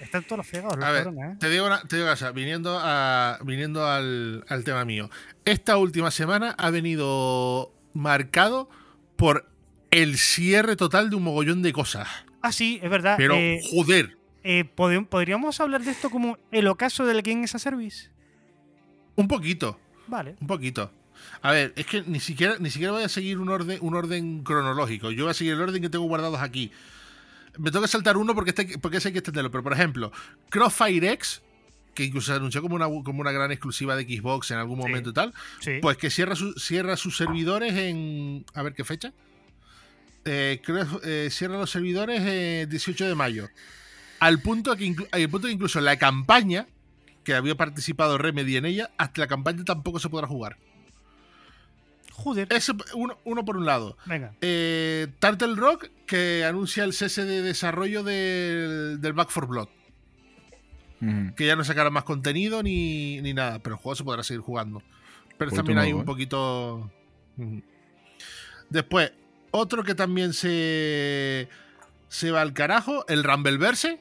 Están todos los fregados, los A ver, cabrones, ¿eh? te digo una, te digo una cosa, viniendo, a, viniendo al, al tema mío. Esta última semana ha venido marcado por el cierre total de un mogollón de cosas. Ah, sí, es verdad. Pero, Eh, joder, eh, ¿pod- ¿Podríamos hablar de esto como el ocaso del Game as a Service? un poquito. Vale. Un poquito. A ver, es que ni siquiera, ni siquiera voy a seguir un orden, un orden cronológico. Yo voy a seguir el orden que tengo guardados aquí. Me tengo que saltar uno porque, este, porque ese hay que extenderlo. Pero, por ejemplo, Crossfire X, que incluso se anunció como una, como una gran exclusiva de Xbox en algún Sí. momento y tal, Sí. pues que cierra, su- cierra sus servidores en. A ver qué fecha. Eh, creo eh, cierra los servidores el 18 de mayo. Al punto, que al punto que incluso la campaña, que había participado Remedy en ella, hasta la campaña tampoco se podrá jugar. Joder. Eso, uno, uno por un lado. Venga. Eh, Turtle Rock, que anuncia el cese de desarrollo del, del Back 4 Blood. Que ya no sacará más contenido ni, ni nada, pero el juego se podrá seguir jugando. Pero también hay nuevo, un ¿eh? poquito. Después, otro que también se, se va al carajo, el Rumbleverse,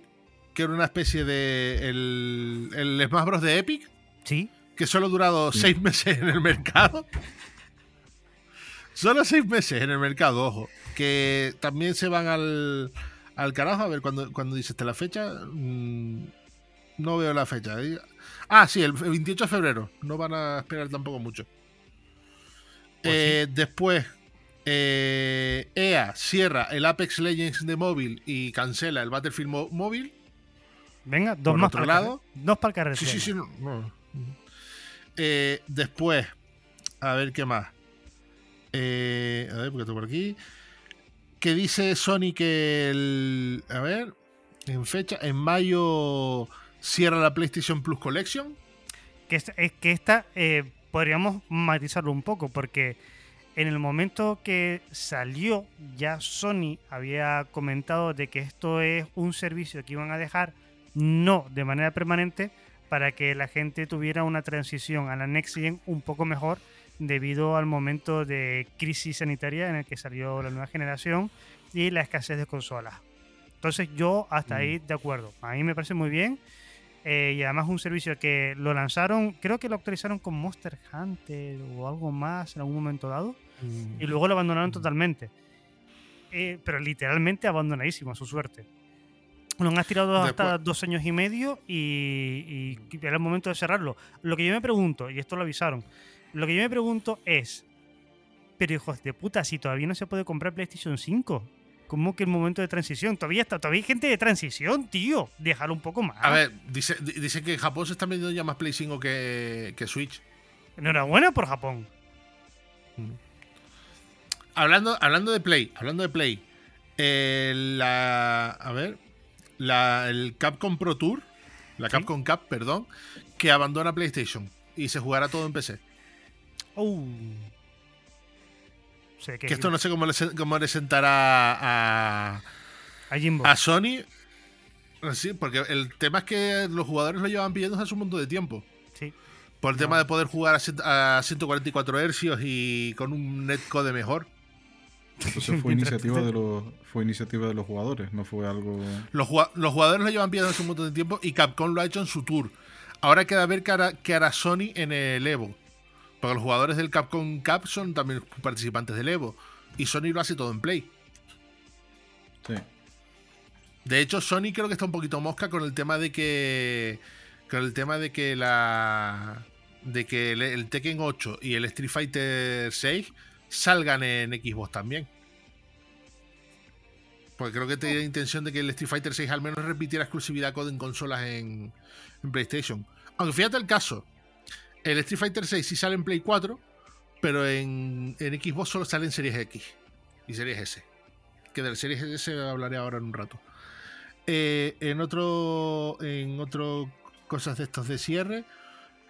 que era una especie de. El, el Smash Bros. de Epic, Sí. que solo ha durado Sí. seis meses en el mercado. Solo seis meses en el mercado, ojo. Que también se van al, al carajo. A ver, cuando, cuando dice hasta la fecha. mm, No veo la fecha. Ah, sí, el 28 de febrero. No van a esperar tampoco mucho. Pues Eh, Después, eh, EA cierra el Apex Legends de móvil y cancela el Battlefield móvil. Venga, dos Por más otro para lado- Dos para. Sí, sí, sí. no, no. Eh, después, a ver qué más. Eh, a ver, porque tengo por aquí. Que dice Sony que el. A ver. En fecha. En mayo cierra la PlayStation Plus Collection. Que es que esta eh, podríamos matizarlo un poco, porque en el momento que salió, ya Sony había comentado de que esto es un servicio que iban a dejar no de manera permanente para que la gente tuviera una transición a la Next Gen un poco mejor debido al momento de crisis sanitaria en el que salió la nueva generación y la escasez de consolas. Entonces yo hasta ahí de acuerdo. A mí me parece muy bien. Eh, y además un servicio que lo lanzaron, creo que lo actualizaron con Monster Hunter o algo más en algún momento dado. Y luego lo abandonaron totalmente. Eh, pero literalmente abandonadísimo a su suerte. Lo han tirado hasta Después- dos años y medio y, y era el momento de cerrarlo. Lo que yo me pregunto, y esto lo avisaron, lo que yo me pregunto es, pero hijos de puta, si todavía no se puede comprar PlayStation 5, ¿cómo que el momento de transición? Todavía está, todavía hay gente de transición, tío. Déjalo un poco más. A ver, dice, di- dice que en Japón se están vendiendo ya más Play 5 que, que Switch. Enhorabuena por Japón. Hablando, hablando de Play, hablando de Play. eh, la. A ver. La, el Capcom Pro Tour. La Sí. Capcom Cup, perdón. Que abandona PlayStation. Y se jugará todo en PC. Oh. Sé que, Que esto no sé cómo le, cómo le sentará a, a Jimbo. a Sony. Sí, porque el tema es que los jugadores lo llevan pidiendo hace un montón de tiempo. Sí. Por el tema de poder jugar a, a 144 Hz y con un netcode mejor. Entonces fue iniciativa de los fue iniciativa de los jugadores, no fue algo Los, los jugadores lo llevan pidiendo hace un montón de tiempo y Capcom lo ha hecho en su tour. Ahora queda ver qué hará, qué hará Sony en el Evo. Porque los jugadores del Capcom Cup son también participantes del Evo. Y Sony lo hace todo en Play. sí. De hecho, Sony creo que está un poquito mosca con el tema de que. Con el tema de que la. De que el, el Tekken 8 y el Street Fighter 6 salgan en Xbox también. Porque creo que tenía intención de que el Street Fighter 6 al menos repitiera exclusividad code en consolas en, en PlayStation. Aunque fíjate el caso. El Street Fighter 6 sí sale en Play 4, pero en, Xbox solo sale en Series X y Series S. Que del Series S hablaré ahora en un rato. Eh, en otro. En otro. Cosas de estos de cierre.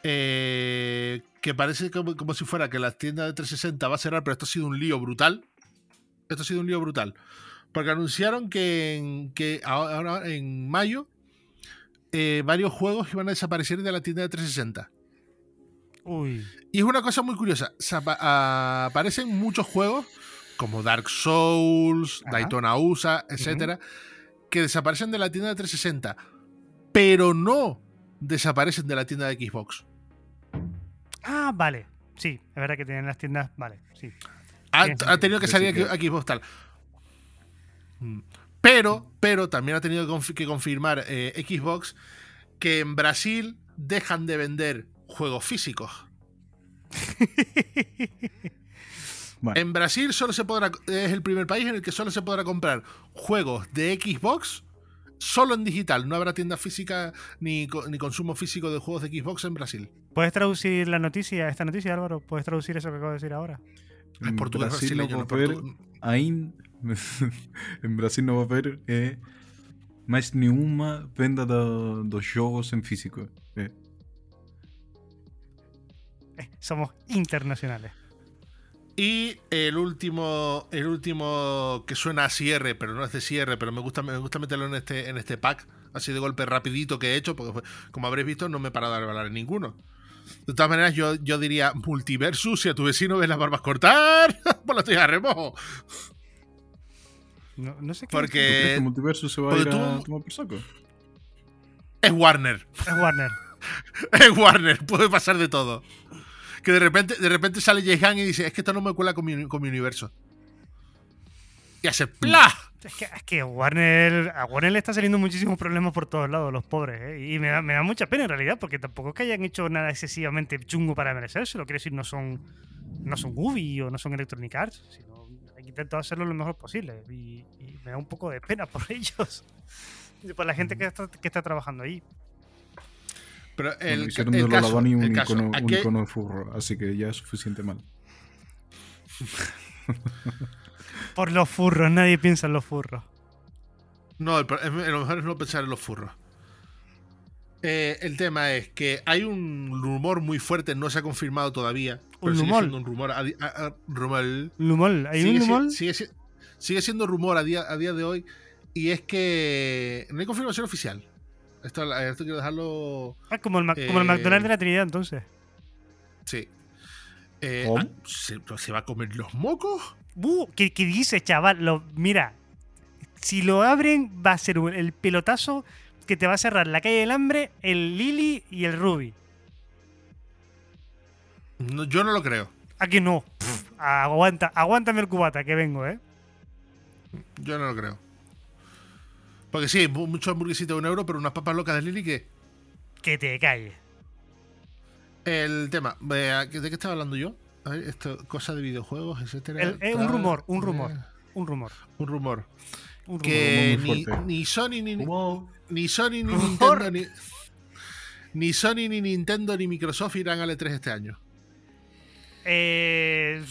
eh, que parece como, como si fuera que la tienda de 360 va a cerrar, pero esto ha sido un lío brutal. Esto ha sido un lío brutal. Porque anunciaron que, que ahora en mayo eh, varios juegos iban a desaparecer de la tienda de 360. Uy. Y es una cosa muy curiosa. apa- a- aparecen muchos juegos como Dark Souls, Ajá. Daytona USA, etcétera, que desaparecen de la tienda de 360, pero no desaparecen de la tienda de Xbox. Ah, vale. Sí, es verdad que tienen las tiendas. Vale, sí. Ha, tenido que salir Sí, aquí- Xbox tal. Mm. Pero, pero también ha tenido que confirmar eh, Xbox que en Brasil dejan de vender juegos físicos. Bueno, En Brasil solo se podrá, es el primer país en el que solo se podrá comprar juegos de Xbox solo en digital. No habrá tienda física ni, ni consumo físico de juegos de Xbox en Brasil. ¿Puedes traducir la noticia, esta noticia, Álvaro? ¿Puedes traducir eso que acabo de decir ahora? Es en portugués Brasil no brasileño, va no a haber portu- ain- en Brasil no va a haber eh, mais nenhuma venda do- dos jogos en físico. Eh, somos internacionales. Y el último, el último que suena a cierre, pero no es de cierre, pero me gusta, me gusta meterlo en este, en este pack, así de golpe rapidito que he hecho, porque como habréis visto, no me he parado de hablar en ninguno. De todas maneras, yo, yo diría multiversus, si a tu vecino ves las barbas cortar, pues lo estoy a remojo. No, no sé qué. ¿tú crees Porque que Multiverso se va a porque ir a tú- tomar por saco? es Warner. Es Warner. Es Warner, puede pasar de todo. Que de repente, de repente sale Gunn y dice, es que esto no me cuela con mi, con mi universo. y hace ¡plah! Es que, es que Warner, a Warner le está saliendo muchísimos problemas por todos lados, los pobres. ¿eh? Y me da, me da mucha pena en realidad, porque tampoco es que hayan hecho nada excesivamente chungo para merecérselo. Quiero decir, no son, no son Ubi o no son Electronic Arts, sino han intentado hacerlo lo mejor posible. Y, y me da un poco de pena por ellos. Y por la gente que está, que está trabajando ahí. Pero Bueno, el, hicieron el de caso, un, el caso, icono, un icono de furro, así que ya es suficiente mal. Por los furros, nadie piensa en los furros. No, el, lo mejor es no pensar en los furros. Eh, el tema es que hay un rumor muy fuerte, no se ha confirmado todavía. pero ¿Un sigue rumor? siendo un rumor. a a- a- rumor. Lumol, ¿hay sigue, un Lumol? sigue si- sigue siendo rumor a día, a día de hoy. Y es que no hay confirmación oficial. Esto, esto quiero dejarlo. Ah, como el, Mac- como el eh, McDonald's de la Trinidad, entonces. Sí. Eh, ¿Cómo? ah, ¿se, ¿Se va a comer los mocos? Uh, ¿qué, qué dice, chaval? Lo, mira, si lo abren, va a ser el pelotazo que te va a cerrar la calle del hambre, el Lily y el Ruby. No, yo no lo creo. Aquí no. Pff, aguanta, aguántame el cubata, que vengo, ¿eh? Yo no lo creo. Porque sí, mu- mucho hamburguesito de un euro, pero unas papas locas de Lili que. Que te calles. El tema, ¿de qué estaba hablando yo? A ver, esto, cosas de videojuegos, etcétera. El- eh, un tal, rumor, un rumor. eh, Un rumor. un rumor. Un rumor. Que ni, Sony ni, Wow. ni Sony ni Rumor. Nintendo ni, ni Sony ni Nintendo ni Microsoft irán al E3 este año. Eh,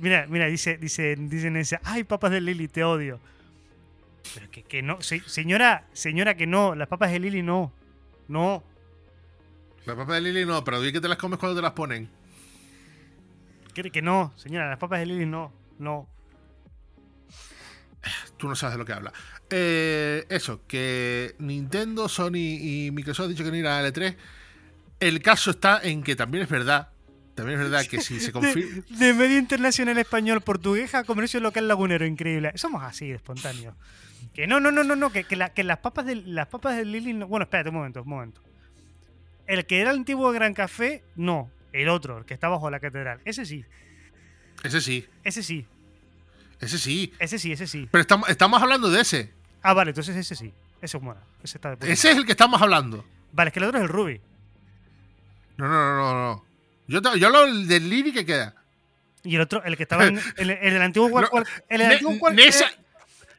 mira, mira, dice, dice, dicen ese, ay, papas de Lily, te odio. Pero que, que no, se- señora, señora, que no, las papas de Lily no. No. Las papas de Lili no, pero di que te las comes cuando te las ponen. Que, que no, señora, las papas de Lily no. No. Tú no sabes de lo que habla. Eh, eso, que Nintendo, Sony y Microsoft han dicho que no irán al E3. El caso está en que también es verdad. También es verdad que si se confirma. De, de medio internacional español, portuguesa, comercio local lagunero, increíble. Somos así de espontáneos. Que no, no, no, no, no, que, que, la- que las papas de las papas de Lily no- Bueno, espérate un momento, un momento. El que era el antiguo Gran Café, no. El otro, el que está bajo la catedral. Ese sí, Ese sí, ese sí, ese sí. ese sí, ese sí. Pero estamos, estamos hablando de ese. Ah, vale, entonces ese sí. Ese es bueno. Ese está de Ese es el que estamos hablando. Vale, es que el otro es el Ruby. No, no, no, no. no. Yo, te- yo hablo del Lili que queda. Y el otro, el que estaba en el, el del antiguo No, el Ne- antiguo War- Nesa,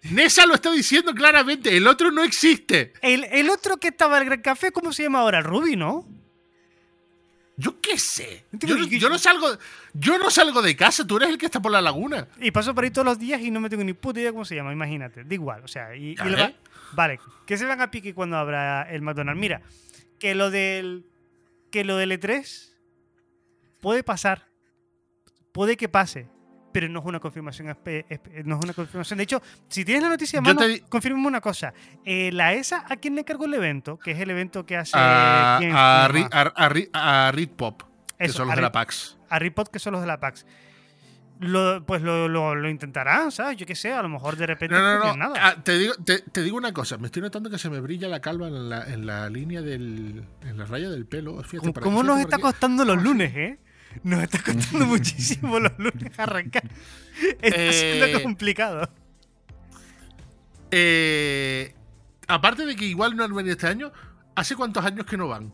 Nesa lo está diciendo claramente. El otro no existe. el, el otro que estaba en el Gran Café, ¿cómo se llama ahora? Ruby, ¿no? Yo qué sé. Yo, no- digo- yo no salgo, yo no salgo de casa. Tú eres el que está por la laguna. Y paso por ahí todos los días y no me tengo ni puta idea cómo se llama, imagínate. Da igual, o sea, y, y va- vale, que se van a pique cuando abra el McDonald's. Mira, que lo del que lo del E3 puede pasar, puede que pase, pero no es una confirmación, no es una confirmación. De hecho, si tienes la noticia mano, te confírmame una cosa. Eh, la ESA, ¿a quién le cargó el evento? Que es el evento que hace A, Game a. Ri- Pop, que Eso, son los de la PAX. a Ripod, que son los de la PAX. Lo, pues lo, lo, lo intentarán, ¿sabes? Yo qué sé, a lo mejor de repente No, no, nada. Ah, te, digo, te, te digo una cosa. Me estoy notando que se me brilla la calva en la, en la línea del. en la raya del pelo. Fíjate, ¿Cómo, nos está costando los lunes, eh? Nos está costando muchísimo los lunes arrancar. Está Eh, siendo complicado. Eh, aparte de que igual no han venido este año, ¿hace cuántos años que no van?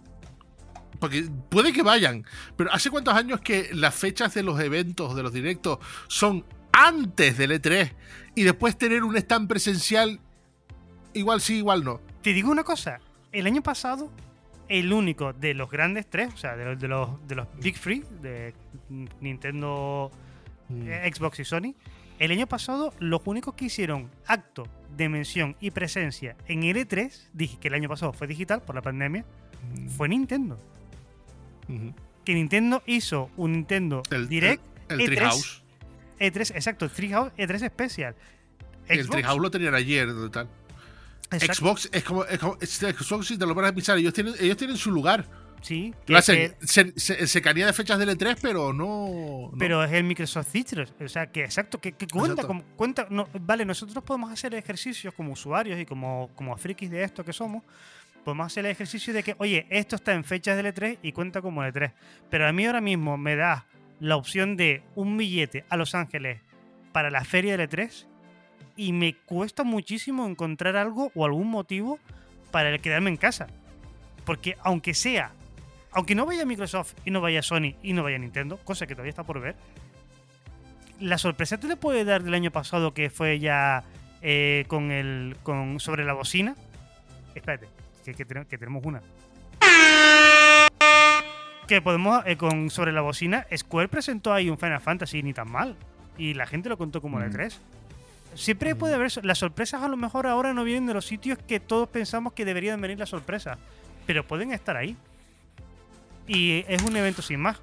Porque puede que vayan, pero ¿hace cuántos años que las fechas de los eventos, de los directos, son antes del E3 y después tener un stand presencial, igual sí, igual no? Te digo una cosa. El año pasado, el único de los grandes tres, o sea, de los, de los, de los Big Free, de Nintendo, Mm. eh, Xbox y Sony, el año pasado los únicos que hicieron acto de mención y presencia en el E3, dije que el año pasado fue digital por la pandemia, fue Nintendo. Que Nintendo hizo un Nintendo El, Direct el, el E3, Treehouse. E3, exacto, Treehouse E3 Especial. El Treehouse lo tenían ayer, tal. Exacto, Xbox es como, es como- es- Xbox si te lo pones a pensar, ellos tienen, ellos tienen su lugar. Sí, que- hacen que- se- se- cercanía de fechas del E3, pero no. no. pero es el Microsoft Citrus. O sea, que exacto, que, que cuenta, Exacto. como, cuenta no, vale, nosotros podemos hacer ejercicios como usuarios y como, como frikis de esto que somos. Podemos hacer el ejercicio de que, oye, esto está en fechas del E3 y cuenta como E3. Pero a mí ahora mismo me da la opción de un billete a Los Ángeles para la feria de E3 y me cuesta muchísimo encontrar algo o algún motivo para el quedarme en casa. Porque aunque sea, aunque no vaya Microsoft y no vaya Sony y no vaya Nintendo, cosa que todavía está por ver, la sorpresa te le puede dar del año pasado que fue ya eh, con el con sobre la bocina. Espérate, que, que tenemos- que tenemos una. Que podemos, eh, con sobre la bocina, Square presentó ahí un Final Fantasy ni tan mal. Y la gente lo contó como de Mm. 3. Siempre puede haber. Las sorpresas a lo mejor ahora no vienen de los sitios que todos pensamos que deberían venir las sorpresas. Pero pueden estar ahí. Y es un evento sin más.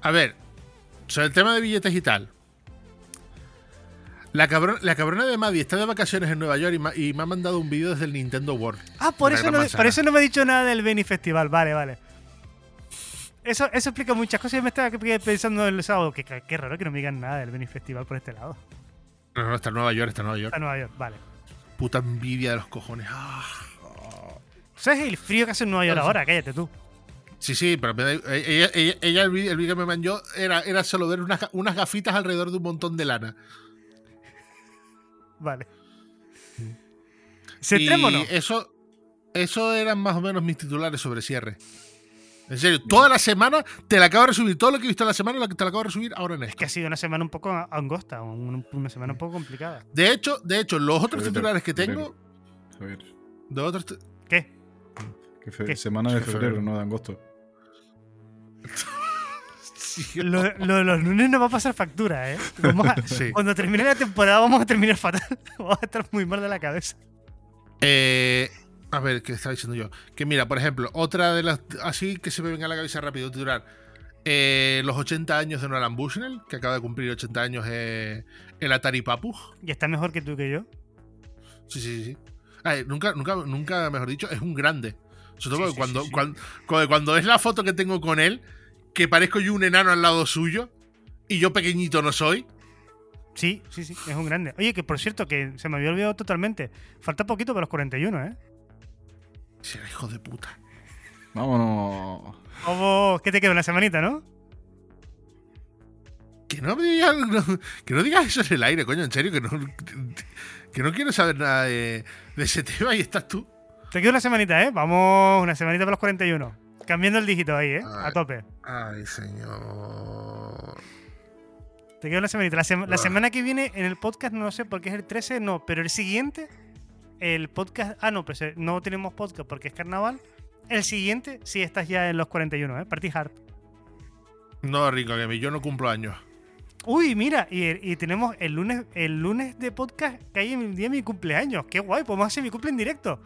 A ver, sobre el tema de billetes y tal. La, cabron- la cabrona de Maddie está de vacaciones en Nueva York y, ma- y me ha mandado un vídeo desde el Nintendo World. Ah, por eso, no, por eso no me ha dicho nada del Benny Festival. Vale, vale. Eso, eso explica muchas cosas. Yo me estaba pensando el sábado. Que qué raro que no me digan nada del Benny Festival por este lado. No, no, está en Nueva York, está en Nueva York. A Nueva York, vale. Puta envidia de los cojones. Ah. ¿Sabes el frío que hace en Nueva York ahora? Cállate tú. Sí, sí, pero me da- ella, ella, ella el vídeo que me mandó era, era solo ver unas, unas gafitas alrededor de un montón de lana. Vale. ¿Se no? Y eso, eso eran más o menos mis titulares sobre cierre. En serio, toda la semana te la acabo de resubir. Todo lo que he visto en la semana lo que te la acabo de resubir ahora en Es esto. que ha sido una semana un poco angosta, un- una semana un poco complicada. De hecho, de hecho, los otros Febrero, titulares que tengo. A ver, De otros ¿Qué? que fe- ¿Qué? semana de febrero, febrero. no de agosto. Lo, lo de los lunes nos va a pasar factura, ¿eh? Vamos a- Sí. Cuando termine la temporada vamos a terminar fatal. Vamos a estar muy mal de la cabeza. Eh, a ver, ¿qué estaba diciendo yo? Que mira, por ejemplo, otra de las. Así que se me venga a la cabeza rápido, titular. Eh, los 80 años de Nolan Bushnell, que acaba de cumplir 80 años eh, el Atari Papu. Y está mejor que tú que yo. Sí, sí, sí. Ay, nunca, nunca, nunca, mejor dicho, es un grande. Sobre todo Sí, sí, cuando, sí. Cuando, cuando, cuando es la foto que tengo con él, que parezco yo un enano al lado suyo, y yo pequeñito no soy. Sí, sí, sí, es un grande. Oye, que por cierto, que se me había olvidado totalmente. Falta poquito para los 41, ¿eh? Será hijo de puta. Vámonos. Obo, ¿qué te queda? Una semanita, ¿no? Que no me digas, no- que no digas eso en el aire, coño, en serio, que no, que no quiero saber nada de, de ese tema y estás tú. Te queda una semanita, ¿eh? Vamos, una semanita para los 41. Cambiando el dígito ahí, ¿eh? A Ay. tope. Ay, señor. Te queda una semanita. La, sema- la Ah. semana que viene en el podcast, no lo sé porque es el 13, no, pero el siguiente, el podcast. Ah, no, pues no tenemos podcast porque es carnaval. El siguiente, sí estás ya en los 41, ¿eh? Party hard. No, Rico, que yo no cumplo años. Uy, mira, y, y tenemos el lunes, el lunes de podcast que hay en el día de mi cumpleaños. Qué guay, podemos hacer mi cumple en directo.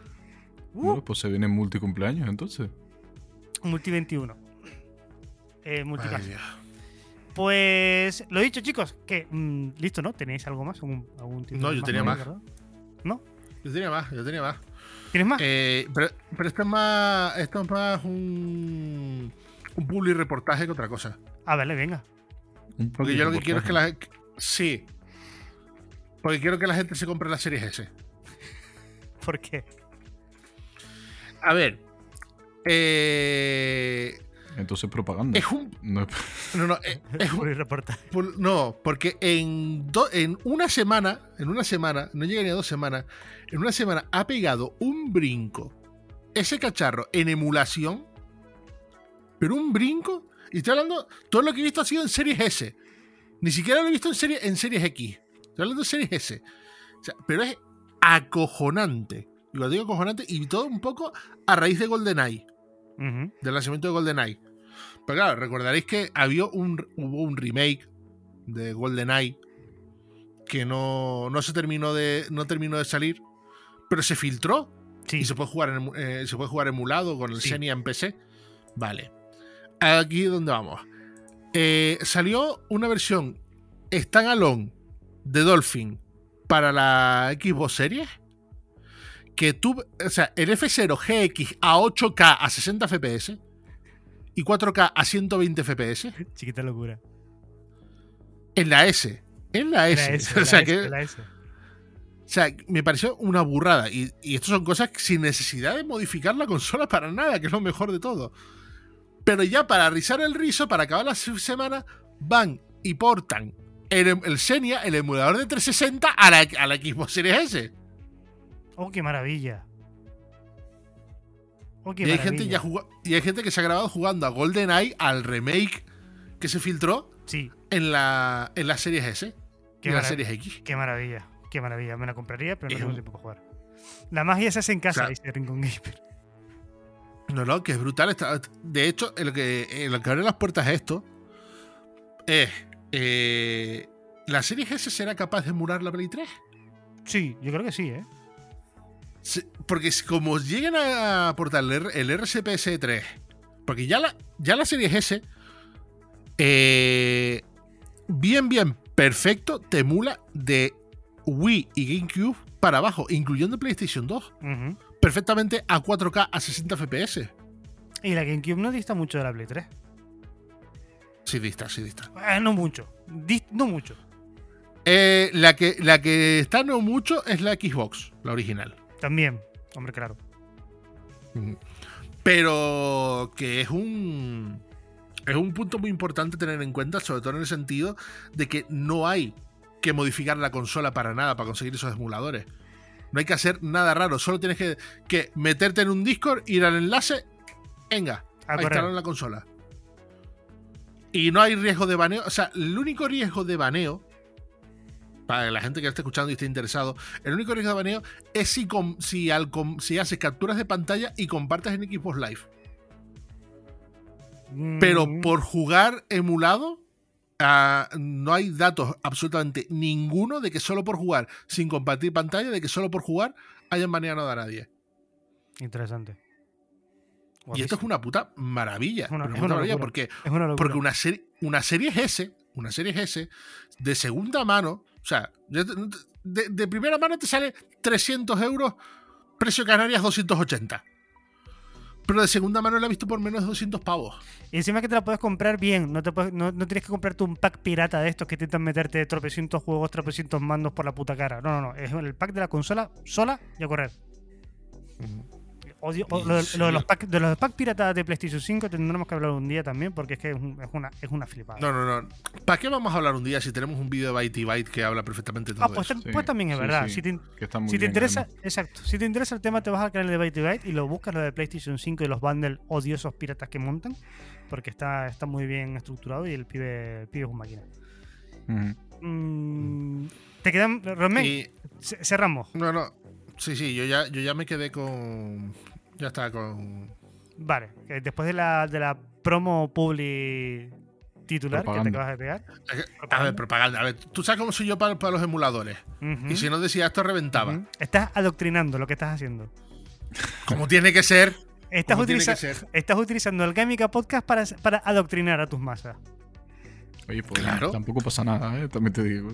Uh, Bueno, pues se viene multicumpleaños entonces. Multi 21. Eh, Ay. Pues lo dicho, chicos, que mm, listo, ¿no? ¿Tenéis algo más? ¿Algún, algún título No, yo tenía más. ¿No? Yo tenía más, yo tenía más. ¿Tienes más? Eh, pero, pero esto es más. Esto es más un. Un public reportaje que otra cosa. Ah, vale, venga. Porque yo lo que quiero es que la. Sí. Porque quiero que la gente se compre las series S. ¿Por qué? A ver. Eh, Entonces propaganda. es un. No es- No, no, eh, es un- Por el reportaje. por- no, porque en, do- en una semana, en una semana, no llega ni a dos semanas, en una semana ha pegado un brinco ese cacharro en emulación, pero un brinco, y estoy hablando, todo lo que he visto ha sido en series S, ni siquiera lo he visto en, serie, en series X, estoy hablando de series S, O sea, pero es acojonante, y cuando digo acojonante, y todo un poco a raíz de GoldenEye Del lanzamiento de GoldenEye. Pero claro, recordaréis que había un, hubo un remake de GoldenEye que no, no se terminó de, no terminó de salir, pero se filtró Sí. y se puede jugar, en eh, se puede jugar emulado con el Sí. Xenia en PC. Vale. Aquí es donde vamos. Eh, salió una versión standalone de Dolphin para la Xbox Series. Que tuvo, o sea, el F0 GX a 8K a 60 FPS y 4K a 120 FPS Chiquita locura. en la S. En la S. La S, o sea la que S, la S. O sea, me pareció una burrada. Y, y esto son cosas sin necesidad de modificar la consola para nada, que es lo mejor de todo. Pero ya para rizar el rizo, para acabar la se- semana, van y portan el, el Xenia, el emulador de 360 a la, a la Xbox Series S. Oh, qué maravilla. Oh, qué Y hay, gente ya y hay gente que se ha grabado jugando a GoldenEye, al remake que se filtró Sí, en la, en la Series S qué, en la marav- Series X. qué maravilla. Qué maravilla. Me la compraría, pero no Es tengo un- tiempo para jugar. La magia se hace en casa, O sea- dice Rincon Gamer. No, no, que es brutal. De hecho, lo que, lo que abre las puertas a esto es. eh, ¿La Series S será capaz de emular la Play 3? Sí, yo creo que sí, ¿eh? Porque como lleguen a aportar el, R- el RCPS 3, porque ya la, ya la Series S, eh, bien, bien, perfecto, te emula de Wii y GameCube para abajo, incluyendo PlayStation 2, Ujú. perfectamente a 4K a 60 FPS. Y la GameCube no dista mucho de la Play 3. Sí, dista, sí, dista. Eh, no mucho. Dis- no mucho. Eh, la, que, la que está no mucho es la Xbox, la original. También. Hombre, claro. Pero que es un. Es un punto muy importante tener en cuenta, sobre todo en el sentido de que no hay que modificar la consola para nada para conseguir esos emuladores. No hay que hacer nada raro, solo tienes que, que meterte en un Discord, ir al enlace, venga, A a instalar en la consola. Y no hay riesgo de baneo. O sea, el único riesgo de baneo, para la gente que esté escuchando y esté interesado, el único riesgo de baneo es si, com- si, al com- si haces capturas de pantalla y compartes en Xbox Live. Pero Mm, por jugar emulado, ah, no hay datos absolutamente ninguno de que solo por jugar sin compartir pantalla, de que solo por jugar hayan baneado a nadie. Interesante. Y esto es una puta maravilla. Es una- es maravilla porque Es una. Porque una serie, una serie S, una serie S de segunda mano, sea, de, de- de primera mano te sale 300 euros, precio Canarias 280. Pero de segunda mano la he visto por menos de 200 pavos. Y encima que te la puedes comprar bien, no, te puedes- no, no tienes que comprarte un pack pirata de estos que intentan meterte tropecientos juegos, tropecientos mandos por la puta cara. No, no, no. Es el pack de la consola sola y a correr. Odio, o- Y lo, de- lo de los pack, de los pack piratas de PlayStation 5 tendremos que hablar un día también porque es que es, un- es una, es una flipada. No, no, no. ¿Para qué vamos a hablar un día si tenemos un vídeo de Byte y Byte que habla perfectamente de todo ah, pues, eso? pues también es sí, verdad. sí, Si te, que está muy si te bien, interesa, además. exacto. Si te interesa el tema, te vas al canal de Byte Byte y lo buscas lo de PlayStation 5 y los bundles odiosos piratas que montan. Porque está, está muy bien estructurado y el pibe, el pibe es un máquina. Mm, te quedan. Romén, Y, ce- cerramos. no, no. Sí, sí, yo ya, yo ya me quedé con. Ya está, con. Vale, que después de la, de la promo publi titular que te acabas de pegar. A ver, propaganda. A ver, tú sabes cómo soy yo para, para los emuladores. Y si no decía esto, reventaba. Estás adoctrinando lo que estás haciendo. Como tiene que ser. Estás, utiliza- que ser. estás utilizando el Gamica Podcast para, para adoctrinar a tus masas. Oye, pues Claro. tampoco pasa nada, ¿eh? también te digo.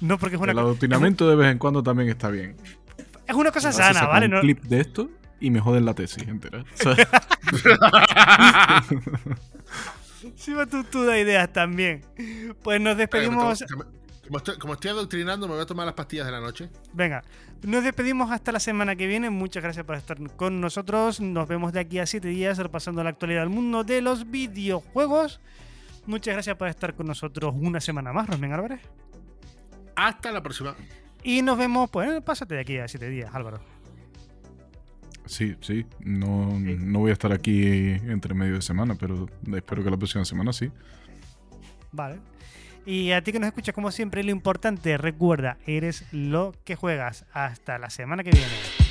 No, porque es una, El adoctrinamiento de vez en cuando también está bien. es una cosa sana, ¿vale? un No- clip de esto y me joden la tesis entera. ¿sabes? Encima tú, tú das ideas también. Pues nos Como, despedimos. como estoy, como estoy adoctrinando, me voy a tomar las pastillas de la noche. Venga, nos despedimos hasta la semana que viene. Muchas gracias por estar con nosotros. Nos vemos de aquí a 7 días repasando la actualidad del mundo de los videojuegos. Muchas gracias por estar con nosotros una semana más, Rosmen Álvarez. Hasta la próxima. Y nos vemos, pues, pásate de aquí a 7 días, Álvaro. Sí, sí. No, no voy a estar aquí entre medio de semana, pero espero que la próxima semana sí. Vale. Y a ti que nos escuchas, como siempre, lo importante, recuerda, eres lo que juegas. Hasta la semana que viene.